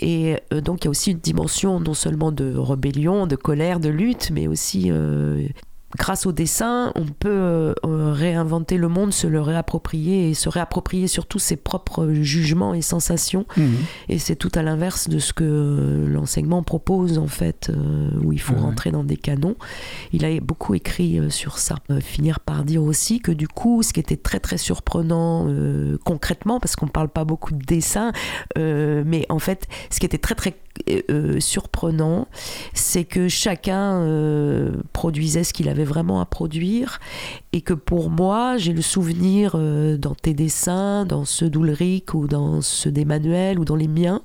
Speaker 1: Et euh, donc il y a aussi une dimension non seulement de rébellion, de colère, de lutte, mais aussi euh, grâce au dessin, on peut euh, réinventer le monde, se le réapproprier et se réapproprier surtout ses propres jugements et sensations.
Speaker 2: Mhm.
Speaker 1: Et c'est tout à l'inverse de ce que l'enseignement propose en fait, euh, où il faut
Speaker 2: Ouais.
Speaker 1: rentrer dans des canons. Il a beaucoup écrit euh, sur ça. Finir par dire aussi que du coup, ce qui était très très surprenant concrètement, parce qu'on parle pas beaucoup de dessin, mais en fait, ce qui était très très surprenant, c'est que chacun produisait ce qu'il avait vraiment à produire et que pour moi, j'ai le souvenir euh, dans tes dessins, dans ceux d'Ulrich ou dans ceux d'Emmanuel ou dans les miens,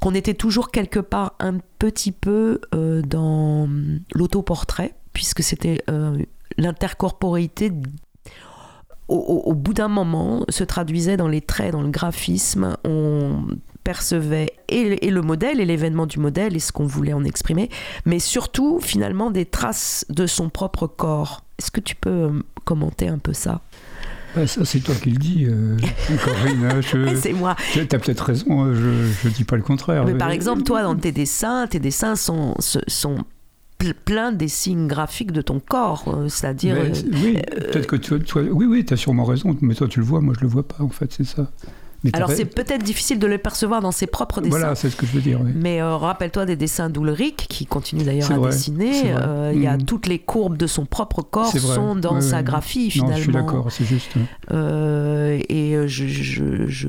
Speaker 1: qu'on était toujours quelque part un petit peu euh, dans l'autoportrait, puisque c'était euh, l'intercorporéité au, au- au bout d'un moment se traduisait dans les traits, dans le graphisme. On percevait et, et le modèle et l'événement du modèle et ce qu'on voulait en exprimer, mais surtout finalement des traces de son propre corps. Est-ce que tu peux euh, commenter un peu ça?
Speaker 2: Bah, ça, c'est toi qui le dis, euh, (laughs) Corinne. hein,
Speaker 1: C'est moi.
Speaker 2: Tu as peut-être raison, hein, je ne dis pas le contraire.
Speaker 1: Mais par exemple, toi, dans tes dessins, tes dessins sont, sont ple- pleins des signes graphiques de ton corps, euh, c'est-à-dire euh,
Speaker 2: oui, peut-être que toi, toi- oui, oui, tu as sûrement raison, mais toi tu le vois, moi je le vois pas en fait, c'est ça. Mais
Speaker 1: Alors c'est peut-être difficile de le percevoir dans ses propres dessins.
Speaker 2: Voilà, c'est ce que je veux dire. oui.
Speaker 1: Mais euh, rappelle-toi des dessins d'Ulrich, qui continue d'ailleurs à
Speaker 2: vrai,
Speaker 1: dessiner. euh, Il y a
Speaker 2: Mhm.
Speaker 1: toutes les courbes de son propre corps sont dans
Speaker 2: ouais,
Speaker 1: sa
Speaker 2: ouais.
Speaker 1: graphie
Speaker 2: Non,
Speaker 1: finalement.
Speaker 2: je suis d'accord, c'est juste.
Speaker 1: Euh, et je, je- je-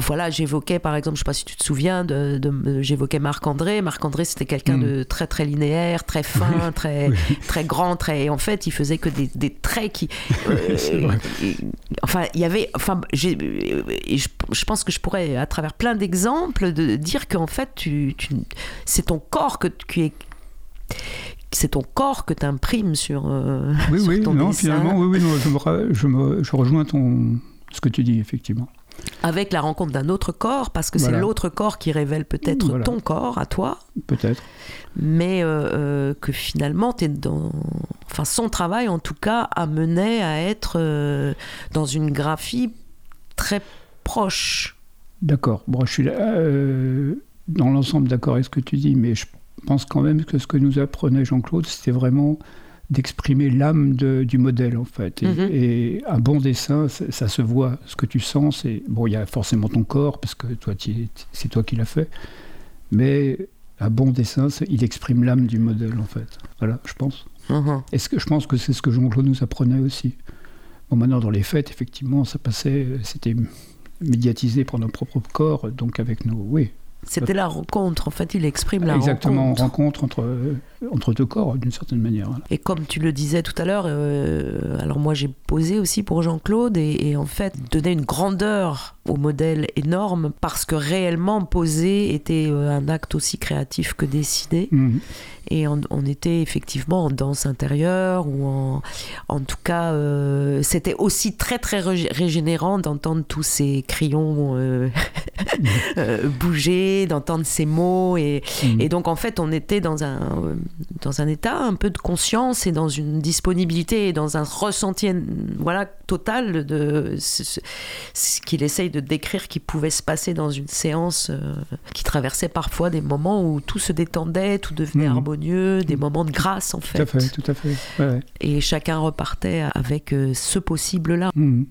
Speaker 1: voilà, j'évoquais par exemple, je sais pas si tu te souviens, de, de- j'évoquais Marc-André. Marc-André, c'était quelqu'un
Speaker 2: Mm.
Speaker 1: de très très linéaire, très fin, très
Speaker 2: oui.
Speaker 1: très grand, très. Et en fait, il faisait que des, des traits qui. (laughs) euh, et- enfin, il y avait. Enfin, j'ai. je, je pense que je pourrais, à travers plein d'exemples, de dire qu'en fait, tu, tu- c'est ton corps que tu es. C'est ton corps que tu imprimes sur, euh,
Speaker 2: Oui,
Speaker 1: sur
Speaker 2: oui,
Speaker 1: ton
Speaker 2: non,
Speaker 1: dessin.
Speaker 2: finalement, oui, oui, non, je, me, je, me- je rejoins ton, ce que tu dis, effectivement.
Speaker 1: Avec la rencontre d'un autre corps, parce que c'est l'autre corps qui révèle peut-être
Speaker 2: Voilà.
Speaker 1: ton corps à toi,
Speaker 2: Peut-être.
Speaker 1: mais euh, euh, que finalement, es dans... enfin, son travail, en tout cas, amenait à être euh, dans une graphie très proche.
Speaker 2: D'accord. Bon, je suis là, euh, dans l'ensemble d'accord avec ce que tu dis, mais je pense quand même que ce que nous apprenait Jean-Claude, c'était vraiment d'exprimer l'âme de- du modèle, en fait. Et,
Speaker 1: Mhm.
Speaker 2: et un bon dessin, ça, se voit. Ce que tu sens, c'est... Bon, il y a forcément ton corps, parce que toi, c'est toi qui l'as fait. Mais un bon dessin, il exprime l'âme du modèle, en fait. Voilà, je pense.
Speaker 1: Mhm.
Speaker 2: Est-ce que je pense que c'est ce que Jean-Claude nous apprenait aussi Bon, maintenant, dans les fêtes, effectivement, ça passait... C'était médiatisé par nos propres corps, donc avec nos... Oui,
Speaker 1: C'était la rencontre, en fait, il exprime la
Speaker 2: Exactement,
Speaker 1: rencontre.
Speaker 2: rencontre entre, euh, entre deux corps, d'une certaine manière. voilà.
Speaker 1: Et comme tu le disais tout à l'heure, euh, alors moi j'ai posé aussi pour Jean-Claude et, et en fait donner une grandeur au modèle énorme parce que réellement poser était euh, un acte aussi créatif que dessiner
Speaker 2: Mhm.
Speaker 1: et on, on était effectivement en danse intérieure ou en, en tout cas euh, c'était aussi très très régé- régénérant d'entendre tous ces crayons euh, (laughs) euh, bouger, d'entendre ces mots et,
Speaker 2: Mhm.
Speaker 1: et donc en fait, on était dans un, dans un état un peu de conscience et dans une disponibilité et dans un ressenti voilà, total de ce, qu'il essaye de décrire qui pouvait se passer dans une séance euh, qui traversait parfois des moments où tout se détendait, tout devenait
Speaker 2: Mhm.
Speaker 1: harmonieux, des moments de grâce en
Speaker 2: Tout
Speaker 1: fait.
Speaker 2: à fait, tout à fait. Ouais, ouais.
Speaker 1: Et chacun repartait avec euh, ce possible-là.
Speaker 2: Mhm.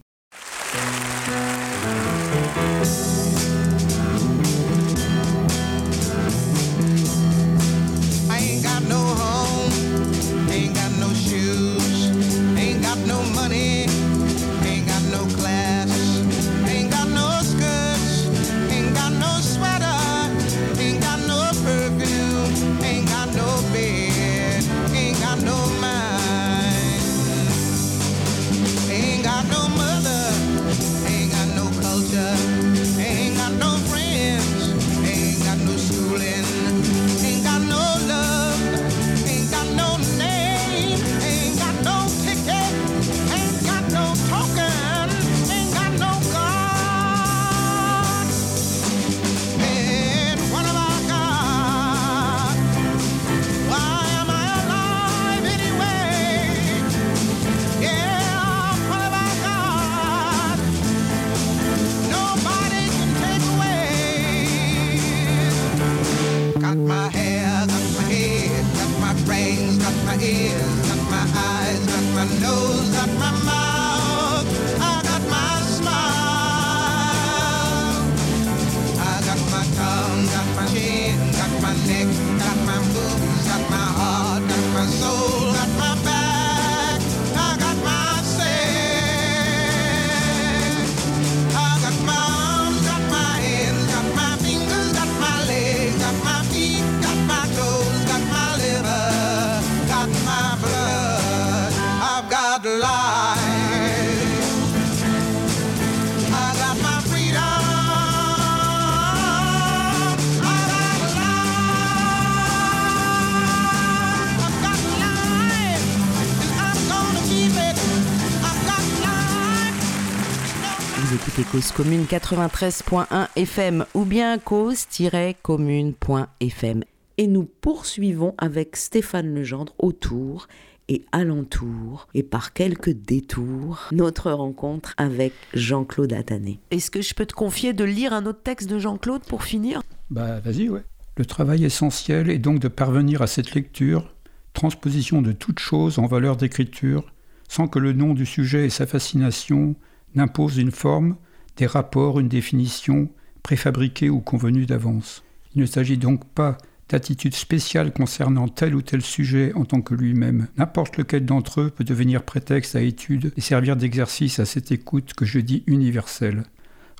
Speaker 1: Commune 93.1 FM ou bien cause-commune.fm. Et nous poursuivons avec Stéphane Legendre autour et alentour et par quelques détours notre rencontre avec Jean-Claude Attané.
Speaker 4: Est-ce que je peux te confier de lire un autre texte de Jean-Claude pour finir?
Speaker 2: Bah vas-y, ouais. Le travail essentiel est donc de parvenir à cette lecture, transposition de toute chose en valeur d'écriture, sans que le nom du sujet et sa fascination n'imposent une forme, des rapports, une définition, préfabriquée ou convenue d'avance. Il ne s'agit donc pas d'attitude spéciale concernant tel ou tel sujet en tant que lui-même. N'importe lequel d'entre eux peut devenir prétexte à étude et servir d'exercice à cette écoute que je dis universelle.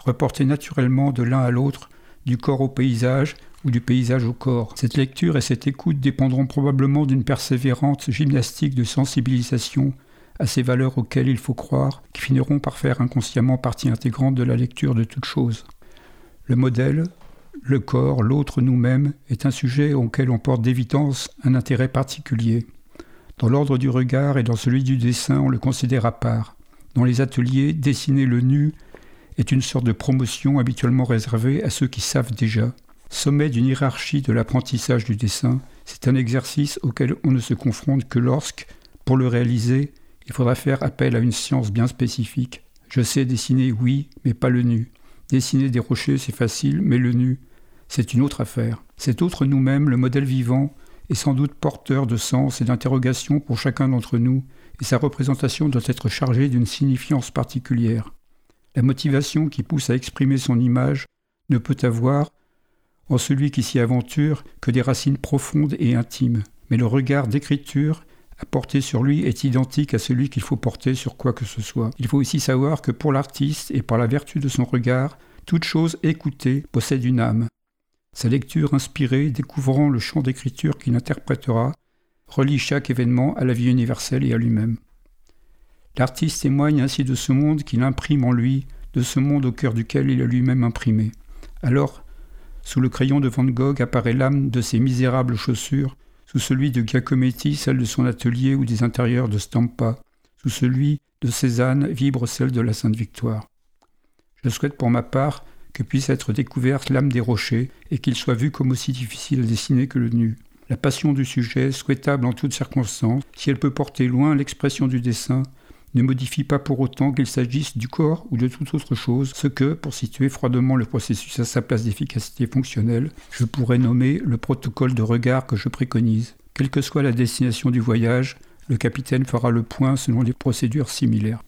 Speaker 2: Reporter naturellement de l'un à l'autre, du corps au paysage ou du paysage au corps. Cette lecture et cette écoute dépendront probablement d'une persévérante gymnastique de sensibilisation à ces valeurs auxquelles il faut croire, qui finiront par faire inconsciemment partie intégrante de la lecture de toute chose. Le modèle, le corps, l'autre nous-mêmes, est un sujet auquel on porte d'évidence un intérêt particulier. Dans l'ordre du regard et dans celui du dessin, on le considère à part. Dans les ateliers, dessiner le nu est une sorte de promotion habituellement réservée à ceux qui savent déjà. Sommet d'une hiérarchie de l'apprentissage du dessin, c'est un exercice auquel on ne se confronte que lorsque, pour le réaliser, il faudra faire appel à une science bien spécifique. Je sais dessiner, oui, mais pas le nu. Dessiner des rochers, c'est facile, mais le nu, c'est une autre affaire. Cet autre nous-mêmes, le modèle vivant, est sans doute porteur de sens et d'interrogation pour chacun d'entre nous, et sa représentation doit être chargée d'une signifiance particulière. La motivation qui pousse à exprimer son image ne peut avoir, en celui qui s'y aventure, que des racines profondes et intimes. Mais le regard d'écriture à sur lui est identique à celui qu'il faut porter sur quoi que ce soit. Il faut aussi savoir que pour l'artiste et par la vertu de son regard, toute chose écoutée possède une âme. Sa lecture inspirée, découvrant le champ d'écriture qu'il interprétera, relie chaque événement à la vie universelle et à lui-même. L'artiste témoigne ainsi de ce monde qu'il imprime en lui, de ce monde au cœur duquel il a lui-même imprimé. Alors, sous le crayon de Van Gogh apparaît l'âme de ses misérables chaussures, sous celui de Giacometti celle de son atelier ou des intérieurs de Stampa, sous celui de Cézanne vibre celle de la Sainte Victoire. Je souhaite pour ma part que puisse être découverte l'âme des rochers et qu'il soit vu comme aussi difficile à dessiner que le nu. La passion du sujet, souhaitable en toutes circonstances, si elle peut porter loin l'expression du dessin, ne modifie pas pour autant qu'il s'agisse du corps ou de toute autre chose, ce que, pour situer froidement le processus à sa place d'efficacité fonctionnelle, je pourrais nommer le protocole de regard que je préconise. Quelle que soit la destination du voyage, le capitaine fera le point selon des procédures similaires.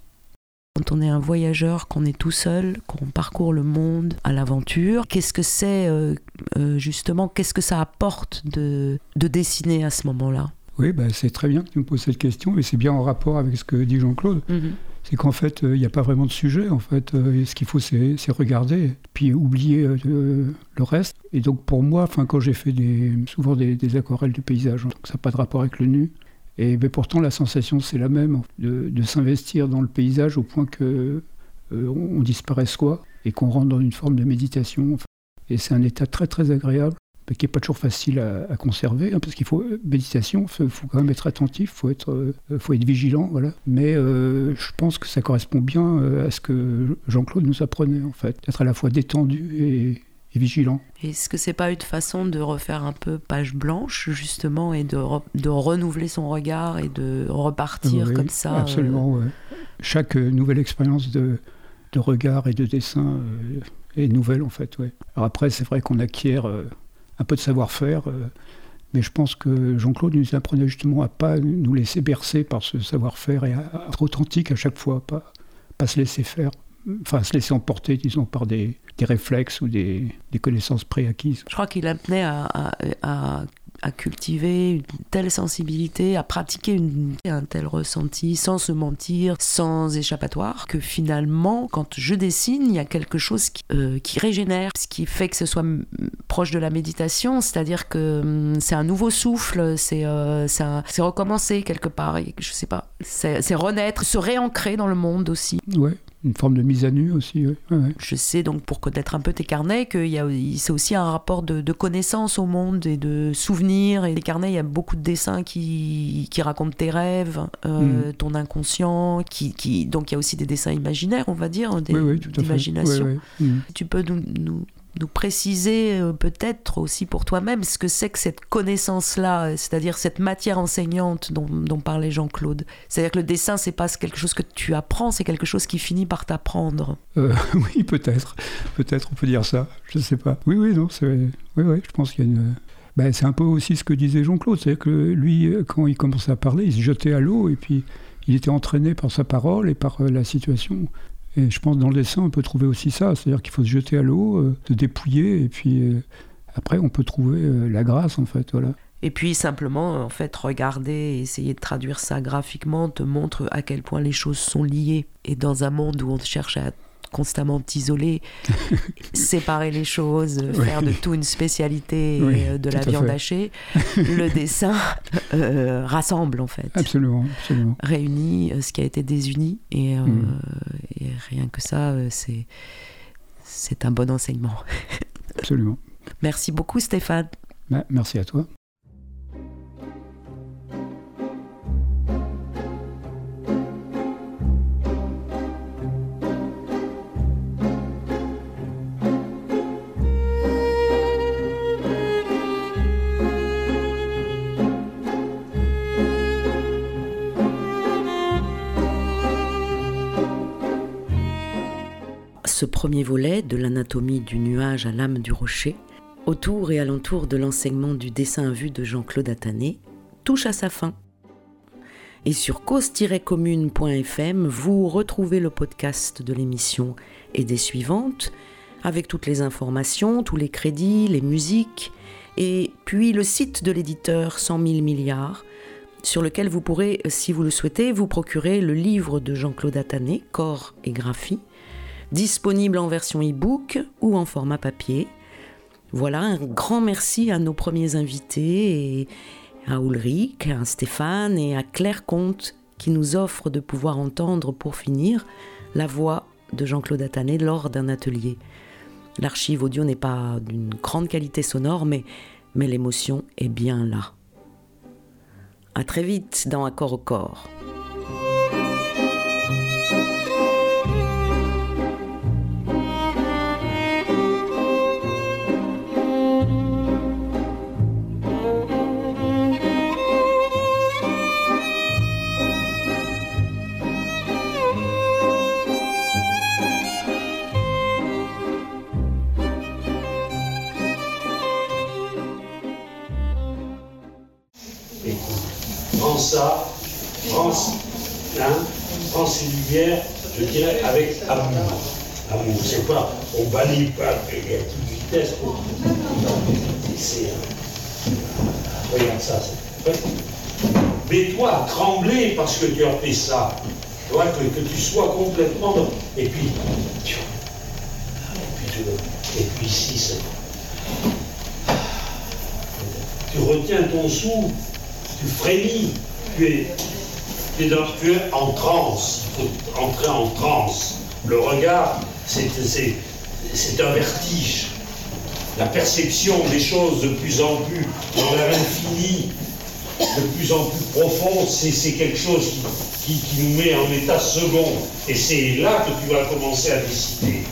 Speaker 4: Quand on est un voyageur, qu'on est tout seul, qu'on parcourt le monde à l'aventure, qu'est-ce que c'est euh, euh, justement, qu'est-ce que ça apporte de, de dessiner à ce moment-là?
Speaker 2: Oui, bah, c'est très bien que tu me poses cette question, et c'est bien en rapport avec ce que dit Jean-Claude. C'est qu'en fait, il n'y a pas vraiment de sujet. En fait, Euh, ce qu'il faut, c'est regarder, puis oublier euh, le reste. Et donc, pour moi, enfin, quand j'ai fait des, souvent des, des aquarelles de paysage, donc ça n'a pas de rapport avec le nu. Et mais pourtant, la sensation, c'est la même, de, de s'investir dans le paysage au point que euh, on, disparaît soi et qu'on rentre dans une forme de méditation. Enfin, Et c'est un état très très agréable, qui n'est pas toujours facile à, à conserver, hein, parce qu'il faut méditation, il faut quand même être attentif, il faut être, euh, faut être vigilant, voilà. Mais euh, je pense que ça correspond bien euh, à ce que Jean-Claude nous apprenait, en fait, d'être à la fois détendu et, et vigilant.
Speaker 4: Est-ce que c'est pas une façon de refaire un peu page blanche, justement, et de, re- de renouveler son regard et de repartir
Speaker 2: Oui,
Speaker 4: comme ça euh,
Speaker 2: Absolument, ouais. Chaque euh, nouvelle expérience de, de regard et de dessin euh, est nouvelle, en fait, ouais. Alors après, c'est vrai qu'on acquiert euh, un peu de savoir-faire, euh, Mais je pense que Jean-Claude nous apprenait justement à pas nous laisser bercer par ce savoir-faire et à être authentique à chaque fois, pas, pas se laisser faire, enfin se laisser emporter, disons, par des, réflexes ou des, des connaissances préacquises.
Speaker 1: Je crois qu'il à- à- à cultiver une telle sensibilité, à pratiquer un tel ressenti sans se mentir, sans échappatoire, que finalement, quand je dessine, il y a quelque chose qui, euh, régénère, ce qui fait que ce soit proche de la méditation, c'est-à-dire que mm, c'est un nouveau souffle, c'est euh, recommencer quelque part, je sais pas, c'est renaître, se réancrer dans le monde aussi.
Speaker 2: Une forme de mise à nu aussi. ouais, ouais, ouais.
Speaker 1: Je sais donc pour connaître un peu tes carnets qu'il y a c'est aussi un rapport de, de connaissance au monde et de souvenirs. Et les carnets, il y a beaucoup de dessins qui, qui racontent tes rêves, euh, ton inconscient. Qui, qui, donc il y a aussi des dessins imaginaires, on va dire, des,
Speaker 2: Oui,
Speaker 1: d'imagination.
Speaker 2: Mm.
Speaker 1: Tu peux nous, nous, nous préciser euh, peut-être aussi pour toi-même ce que c'est que cette connaissance-là, c'est-à-dire cette matière enseignante dont, parlait Jean-Claude. C'est-à-dire que le dessin, c'est pas quelque chose que tu apprends, c'est quelque chose qui finit par t'apprendre.
Speaker 2: Euh, (laughs) oui, peut-être. Peut-être, on peut dire ça. Je sais pas. Oui, oui, non, c'est. Oui, oui, je pense qu'il y a une. Ben, c'est un peu aussi ce que disait Jean-Claude. C'est que lui, euh, quand il commençait à parler, il se jetait à l'eau et puis il était entraîné par sa parole et par la situation. Et je pense que dans le dessin, on peut trouver aussi ça. C'est-à-dire qu'il faut se jeter à l'eau, euh, se dépouiller et puis euh, après, on peut trouver euh, la grâce, en fait. Voilà.
Speaker 1: Et puis simplement, en fait, regarder essayer de traduire ça graphiquement te montre à quel point les choses sont liées. Et dans un monde où on cherche à constamment t'isoler, (laughs) séparer les choses,
Speaker 2: Oui.
Speaker 1: faire de tout une spécialité et,
Speaker 2: Oui,
Speaker 1: euh, de la viande
Speaker 2: fait.
Speaker 1: hachée, (laughs) le dessin euh, rassemble en fait.
Speaker 2: Absolument, absolument.
Speaker 1: Réunit euh, ce qui a été désuni. Et, euh,
Speaker 2: Mm.
Speaker 1: et rien que ça, c'est, c'est un bon enseignement. (laughs)
Speaker 2: absolument.
Speaker 1: Merci beaucoup Stéphane.
Speaker 2: Ben, merci à toi.
Speaker 5: Ce premier volet de l'anatomie du nuage à l'âme du rocher, autour et alentour de l'enseignement du dessin à vue de Jean-Claude Attané, touche à sa fin. Et sur cause-commune.fm, vous retrouvez le podcast de l'émission et des suivantes, avec toutes les informations, tous les crédits, les musiques, et puis le site de l'éditeur 100 000 milliards, sur lequel vous pourrez, si vous le souhaitez, vous procurer le livre de Jean-Claude Attané, Corps et Graphie, disponible en version e-book ou en format papier. Voilà, un grand merci à nos premiers invités, et à Ulrich, à Stéphane et à Claire Comte qui nous offrent de pouvoir entendre pour finir la voix de Jean-Claude Attané lors d'un atelier. L'archive audio n'est pas d'une grande qualité sonore, mais, mais l'émotion est bien là. À très vite dans Accord au corps.
Speaker 6: Ça, prends, hein, prends ces lumières, je dirais, avec amour. Amour, c'est pas, on balaye pas à toute vitesse. pour- C'est, euh, regarde ça. c'est- Mets-toi à trembler parce que tu as fait ça. Tu vois, que, que tu sois complètement. dans- Et puis, tu- et puis, ici, c'est. Tu retiens ton souffle, tu frémis, tu es, es, en transe, il faut entrer en transe. Le regard, c'est un vertige. La perception des choses de plus en plus dans l'infini, de plus en plus profonde, c'est c'est quelque chose qui, qui- qui nous met en état second. Et c'est là que tu vas commencer à décider.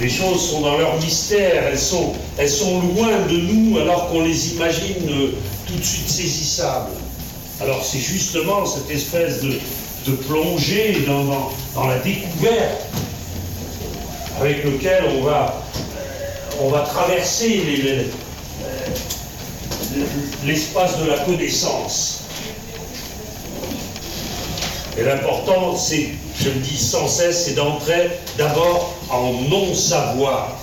Speaker 6: Les choses sont dans leur mystère, elles sont, elles sont loin de nous alors qu'on les imagine euh, tout de suite saisissables. Alors c'est justement cette espèce de, plongée dans, la découverte avec lequel on va, traverser les, les- l'espace de la connaissance. Et l'important, c'est, je le dis sans cesse, c'est d'entrer d'abord en non-savoir.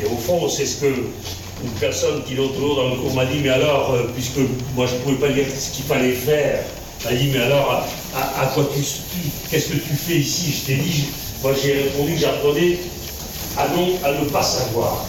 Speaker 6: Et au fond, c'est ce que une personne qui l'autre jour dans le cours m'a dit, mais alors, euh, puisque moi je ne pouvais pas dire ce qu'il fallait faire, m'a dit, mais alors, à quoi tu, qu'est-ce que tu fais ici? Je t'ai dit, moi j'ai répondu que j'apprenais à, non, à ne pas savoir.